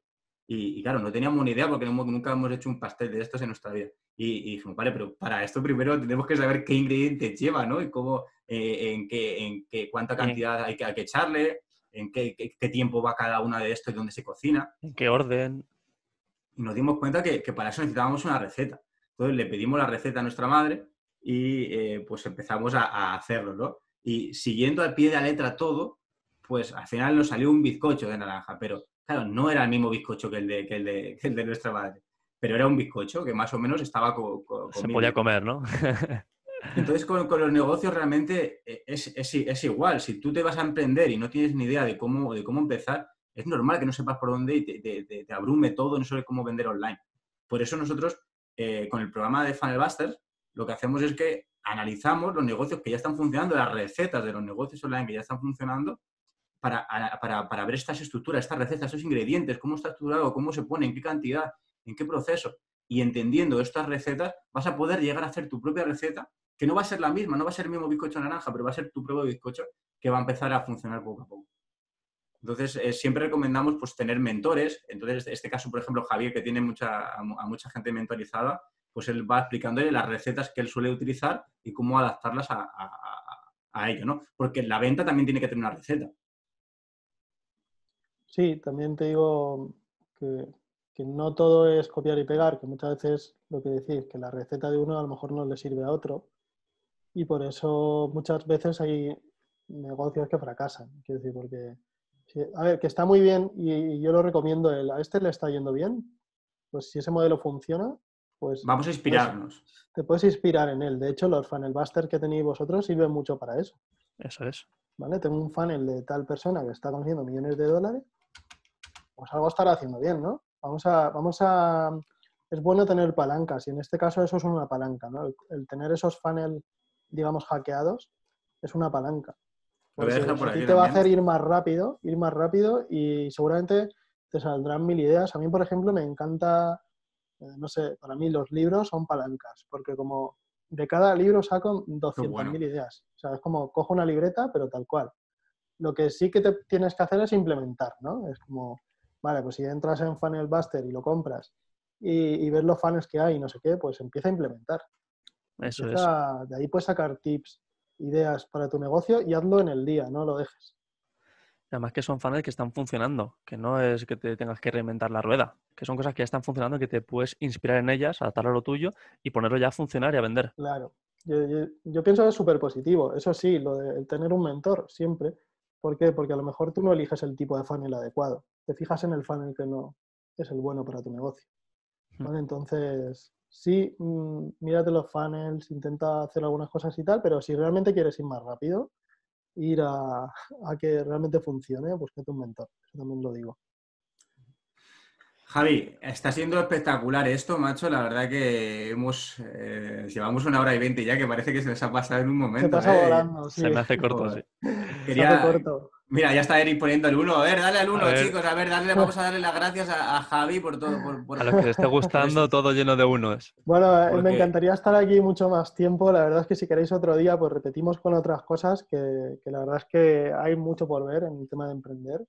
Y, y claro, no teníamos ni idea porque no nunca hemos hecho un pastel de estos en nuestra vida. Y, y dijimos, vale, pero para esto primero tenemos que saber qué ingredientes lleva, ¿no? Y cómo, eh, en, qué, en qué, cuánta cantidad hay que, hay que echarle, en qué, qué- qué tiempo va cada una de estos y dónde se cocina. ¿En qué orden? Y nos dimos cuenta que, que para eso necesitábamos una receta. Entonces le pedimos la receta a nuestra madre y eh, pues empezamos a, a hacerlo, ¿no? Y siguiendo al pie de la letra todo, pues al final nos salió un bizcocho de naranja, pero claro, no era el mismo bizcocho que el de, que el de, que el de nuestra madre, pero era un bizcocho que más o menos estaba co- co- Se podía comer, ¿no? (laughs) Entonces, con, con los negocios realmente eh, es, es- es igual. Si tú te vas a emprender y no tienes ni idea de cómo, de cómo empezar, es normal que no sepas por dónde y te, abrume todo, no sabes cómo vender online. Por eso nosotros, eh, con el programa de Funnel Busters, lo que hacemos es que analizamos los negocios que ya están funcionando, las recetas de los negocios online que ya están funcionando, para, para, para ver estas estructuras, estas recetas, estos ingredientes, cómo está estructurado, cómo se pone, en qué cantidad, en qué proceso. Y entendiendo estas recetas, vas a poder llegar a hacer tu propia receta que no va a ser la misma, no va a ser el mismo bizcocho naranja, pero va a ser tu propio bizcocho que va a empezar a funcionar poco a poco. Entonces, eh, siempre recomendamos pues, tener mentores. Entonces, este caso, por ejemplo, Javier, que tiene mucha, a, mu- a mucha gente mentorizada, pues él va explicándole las recetas que él suele utilizar y cómo adaptarlas a- a ello, ¿no? Porque la venta también tiene que tener una receta. Sí, también te digo que, que no todo es copiar y pegar, que muchas veces lo que decís, que la receta de uno a lo mejor no le sirve a otro. Y por eso muchas veces hay negocios que fracasan. Quiero decir, porque, sí, a ver, que está muy bien y, yo lo recomiendo, el, a este le está yendo bien, pues si ese modelo funciona, pues Vamos a inspirarnos. te puedes inspirar en él. De hecho, los funnel busters que tenéis vosotros sirven mucho para eso. Eso es. ¿vale? Tengo un funnel de tal persona que está consiguiendo millones de dólares, pues algo estará haciendo bien, ¿no? Vamos a, vamos a, es bueno tener palancas y en este caso eso es una palanca, ¿no? El, el tener esos funnels, digamos, hackeados es una palanca. A por aquí ti te va a hacer ir más rápido, ir más rápido y seguramente te saldrán mil ideas. A mí, por ejemplo, me encanta, eh, no sé, para mí los libros son palancas, porque como de cada libro saco 200.000 bueno. ideas. O sea, es como cojo una libreta, pero tal cual. Lo que sí que te tienes que hacer es implementar, ¿no? Es como, vale, pues si entras en Funnel Buster y lo compras y, y ves los funnels que hay y no sé qué, pues empieza a implementar. Eso es. De ahí puedes sacar tips, ideas para tu negocio y hazlo en el día, no lo dejes. Además que son funnels que están funcionando, que no es que te tengas que reinventar la rueda, que son cosas que ya están funcionando, que te puedes inspirar en ellas, adaptarlo a lo tuyo y ponerlo ya a funcionar y a vender. Claro. Yo, yo- yo pienso que es súper positivo. Eso sí, lo de el tener un mentor siempre. ¿Por qué? Porque a lo mejor tú no eliges el tipo de funnel adecuado. Te fijas en el funnel que no es el bueno para tu negocio. ¿vale? Entonces, sí, mm, mírate los funnels, intenta hacer algunas cosas y tal, pero si realmente quieres ir más rápido, ir a, a que realmente funcione, búscate un mentor. Eso también lo digo. Javi, está siendo espectacular esto, macho. La verdad que hemos eh, llevamos una hora y veinte ya, que parece que se nos ha pasado en un Se momento. pasa ¿eh? volando, sí. Se me hace corto, Joder. sí. Se Quería- hace corto. Mira, ya está Eric poniendo el uno. A ver, dale al uno, A ver. chicos. A ver, dale, vamos a darle las gracias a, a Javi por todo. Por, por- A los que les esté (laughs) gustando, todo lleno de unos. Bueno, eh, Porque- me encantaría estar aquí mucho más tiempo. La verdad es que si queréis otro día, pues repetimos con otras cosas, que, que la verdad es que hay mucho por ver en el tema de emprender.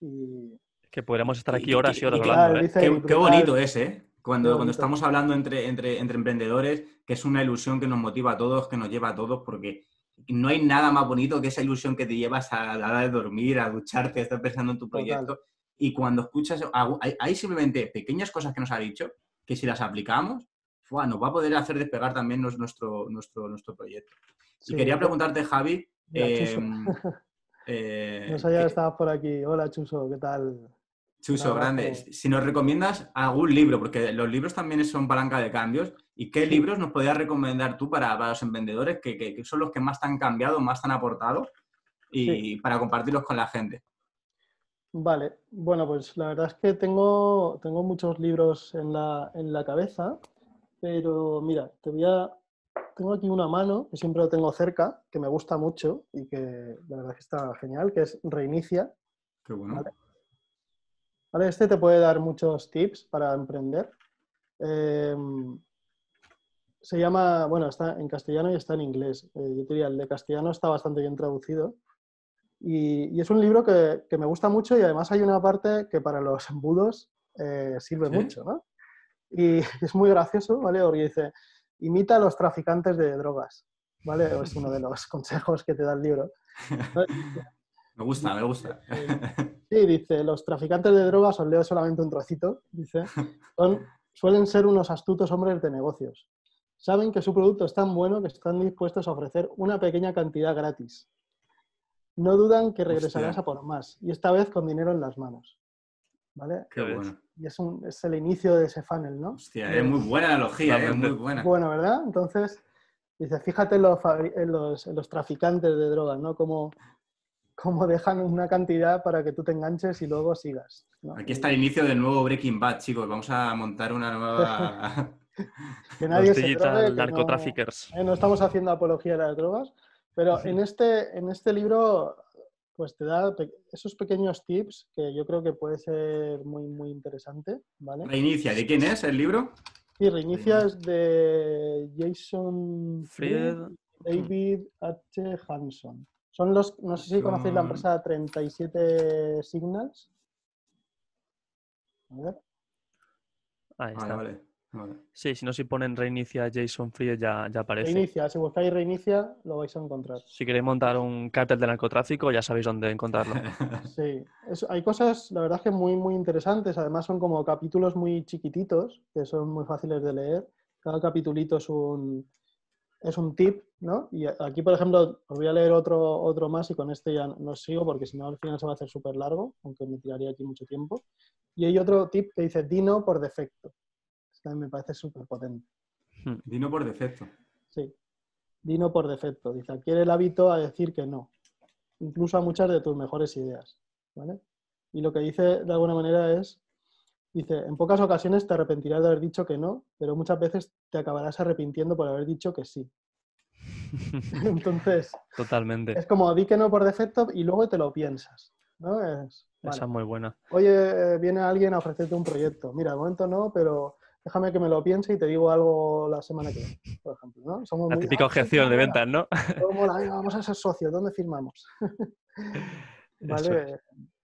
Y Que podríamos estar aquí horas y horas y- hablando, claro, ¿eh? Qué, bonito es, ¿eh? Cuando, cuando estamos hablando entre, entre, entre emprendedores, que es una ilusión que nos motiva a todos, que nos lleva a todos, porque no hay nada más bonito que esa ilusión que te llevas a la hora de dormir, a ducharte, a estar pensando en tu Total. proyecto. Y cuando escuchas, hay, hay simplemente pequeñas cosas que nos ha dicho, que si las aplicamos, ¡fua! nos va a poder hacer despegar también nos- nuestro, nuestro, nuestro proyecto. Sí, y quería preguntarte, Javi, em, Chuso. (laughs) eh, No sabía que que- estabas por aquí. Hola, Chuso, ¿qué tal? Chuso, grande. Si nos recomiendas algún libro, porque los libros también son palanca de cambios, ¿y qué libros nos podrías recomendar tú para, para los emprendedores que, que- que son los que más te han cambiado, más te han aportado y para compartirlos con la gente? Vale, bueno, pues la verdad es que tengo, tengo muchos libros en la, en la cabeza, pero mira, te voy a... Tengo aquí una mano, que siempre lo tengo cerca, que me gusta mucho y que la verdad es que está genial, que es Reinicia. Qué bueno. Vale. ¿Vale? Este te puede dar muchos tips para emprender. Eh, se llama, bueno, está en castellano y está en inglés. Eh, yo diría, el de castellano está bastante bien traducido. Y, y es un libro que, que me gusta mucho y además hay una parte que para los embudos eh, sirve Sí. mucho, ¿no? Y (laughs) es muy gracioso, ¿vale? Porque dice, imita a los traficantes de drogas, ¿vale? Es uno de los (laughs) consejos que te da el libro. (laughs) Me gusta, me gusta. Sí, dice, los traficantes de drogas, os leo solamente un trocito, dice, (laughs) son- suelen ser unos astutos hombres de negocios. Saben que su producto es tan bueno que están dispuestos a ofrecer una pequeña cantidad gratis. No dudan que regresarás Hostia. a por más, y esta vez con dinero en las manos. ¿Vale? Qué bueno. Y es, un- es el inicio de ese funnel, ¿no? Hostia, es muy buena analogía, es Totalmente. muy buena. Bueno, ¿verdad? Entonces, dice, fíjate en los, en los, en los traficantes de drogas, ¿no? Cómo, cómo dejan una cantidad para que tú te enganches y luego sigas. ¿no? Aquí está el inicio del nuevo Breaking Bad, chicos. Vamos a montar una nueva. (laughs) Que nadie Los se digital drogue, que no- narcotraffickers. eh, no estamos haciendo apología de las drogas, pero en este, en este libro pues te da pe- esos pequeños tips que yo creo que puede ser muy, muy interesante, ¿vale? Reinicia. ¿De quién es el libro? Y reinicia es de Jason. Fried, David H. Hanson. Son los, no sé si conocéis la empresa 37 Signals. A ver. Ahí Vale, está. vale. vale. Sí, si no, si ponen reinicia Jason Free ya, ya aparece. Reinicia, si buscáis reinicia, lo vais a encontrar. Si queréis montar un cártel de narcotráfico, ya sabéis dónde encontrarlo. (laughs) Sí, es- hay cosas, la verdad es que muy, muy interesantes. Además son como capítulos muy chiquititos, que son muy fáciles de leer. Cada capitulito es un, es un tip, ¿no? Y aquí, por ejemplo, os voy a leer otro, otro más y con este ya no sigo porque si no al final se va a hacer súper largo, aunque me tiraría aquí mucho tiempo. Y hay otro tip que dice Dino por defecto. Este también me parece súper potente. Dino por defecto. Sí. Dino por defecto. Dice, adquiere el hábito a decir que no, incluso a muchas de tus mejores ideas. ¿vale? Y lo que dice de alguna manera es, dice, en pocas ocasiones te arrepentirás de haber dicho que no, pero muchas veces te acabarás arrepintiendo por haber dicho que sí. (laughs) Entonces, Totalmente. es como di que no por defecto y luego te lo piensas. ¿no? Es, Esa es muy buena. Oye, eh, viene alguien a ofrecerte un proyecto. Mira, de momento no, pero déjame que me lo piense y te digo algo la semana que viene, por ejemplo. ¿no? Somos La muy, típica "Ah, sí, objeción de ventas, ¿no? todo mola, (laughs) venga, vamos a ser socios, ¿dónde firmamos? (laughs) Vale, es.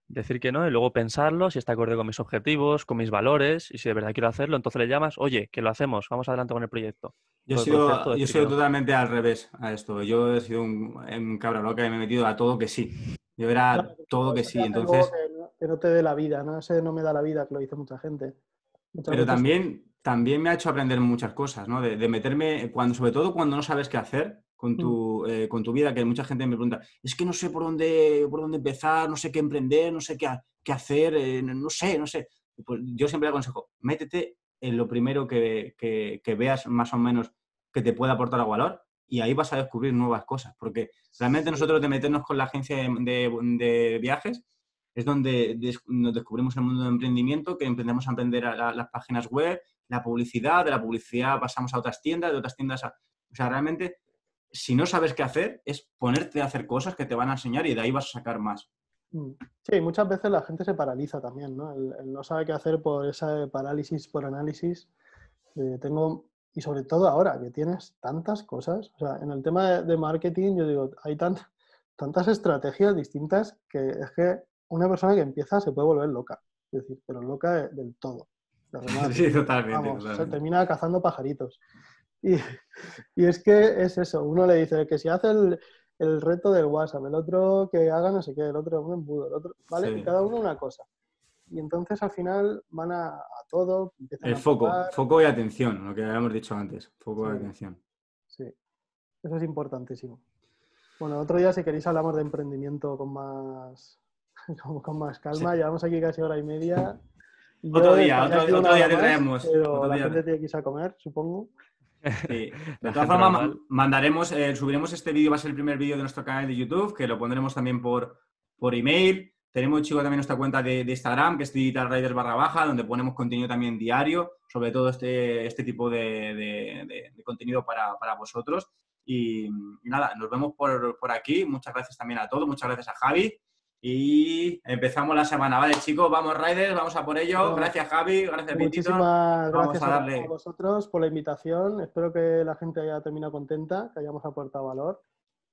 Decir que no y luego pensarlo, si está acorde con mis objetivos, con mis valores y si de verdad quiero hacerlo, entonces le llamas, oye, que lo hacemos, vamos adelante con el proyecto. Yo he sido, yo sido no. totalmente al revés a esto. Yo he sido un, un cabra loca y me he metido a todo que sí. Yo era Claro, todo que sí. Entonces, que, no, que no te dé la vida, ¿no? Ese no me da la vida, que lo dice mucha gente. Muchas pero veces- también, también me ha hecho aprender muchas cosas, ¿no? De, de meterme, cuando, sobre todo cuando no sabes qué hacer con tu, Mm. eh, con tu vida, que mucha gente me pregunta, es que no sé por dónde, por dónde empezar, no sé qué emprender, no sé qué, ha- qué hacer, eh, no sé, no sé. Pues yo siempre aconsejo, métete en lo primero que, que- que veas más o menos que te pueda aportar valor y ahí vas a descubrir nuevas cosas, porque realmente nosotros de meternos con la agencia de, de- de viajes es donde des- nos descubrimos el mundo de emprendimiento, que emprendemos a emprender a la- las páginas web, la publicidad, de la publicidad pasamos a otras tiendas, de otras tiendas a... O sea, realmente, si no sabes qué hacer, es ponerte a hacer cosas que te van a enseñar y de ahí vas a sacar más. Mm. Sí, muchas veces la gente se paraliza también, ¿no? El, el no sabe qué hacer por esa parálisis por análisis. Eh, tengo, y sobre todo ahora que tienes tantas cosas, o sea, en el tema de, de marketing, yo digo, hay tan- tantas estrategias distintas que es que una persona que empieza se puede volver loca, es decir, pero loca de- del todo. (laughs) Sí, totalmente. Vamos, termina cazando pajaritos. Y, y es que es eso, uno le dice que si hace el, el reto del WhatsApp, el otro que haga no sé qué, el otro un embudo, el otro, ¿vale? Sí. Y cada uno una cosa. y entonces al final van a, a todo. El a foco, foco y atención, lo que habíamos dicho antes. Foco y atención. Sí, eso es importantísimo. Bueno, otro día si queréis hablamos de emprendimiento con más, (laughs) con, más calma. Llevamos aquí casi hora y media. Yo Otro día, otro- otro día te traemos, Pero otro la día. gente tiene que irse a comer, supongo. Sí. (laughs) De todas formas, normal. mandaremos, eh, subiremos este vídeo, va a ser el primer vídeo de nuestro canal de YouTube, que lo pondremos también por, por email. Tenemos, chicos, también nuestra cuenta de, de Instagram, que es Digital Riders barra baja, donde ponemos contenido también diario, sobre todo este, este tipo de, de- de- contenido para, para vosotros. Y, y nada, nos vemos por, por aquí. Muchas gracias también a todos, muchas gracias a Javi. Y empezamos la semana, ¿vale, chicos? Vamos, Riders, vamos a por ello. Bueno, Gracias, Javi. Gracias, Pitito. Muchísimas Vamos gracias a a, darle. a vosotros por la invitación. Espero que la gente haya terminado contenta, que hayamos aportado valor.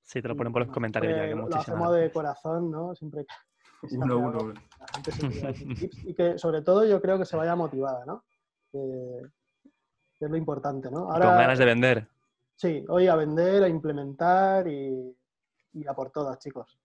Sí, te lo ponen por los comentarios ya, que lo muchísimas hacemos de corazón, ¿no? Siempre que Uno, uno, uno. la gente se y que sobre todo yo creo que se vaya motivada, ¿no? Que, que es lo importante, ¿no? Con ganas de vender. Sí, hoy a vender, a implementar y, y a por todas, chicos.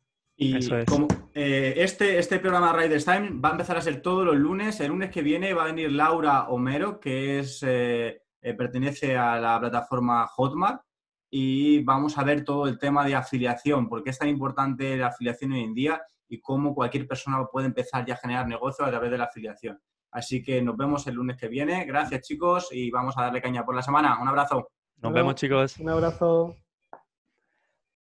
Y Eso es. como eh, este, este programa Riders Time va a empezar a ser todos los lunes. El lunes que viene va a venir Laura Homero, que es eh, eh, pertenece a la plataforma Hotmart. Y vamos a ver todo el tema de afiliación, porque es tan importante la afiliación hoy en día y cómo cualquier persona puede empezar ya a generar negocio a través de la afiliación. Así que nos vemos el lunes que viene. Gracias, chicos, y vamos a darle caña por la semana. Un abrazo. Nos vemos, chicos. Un abrazo.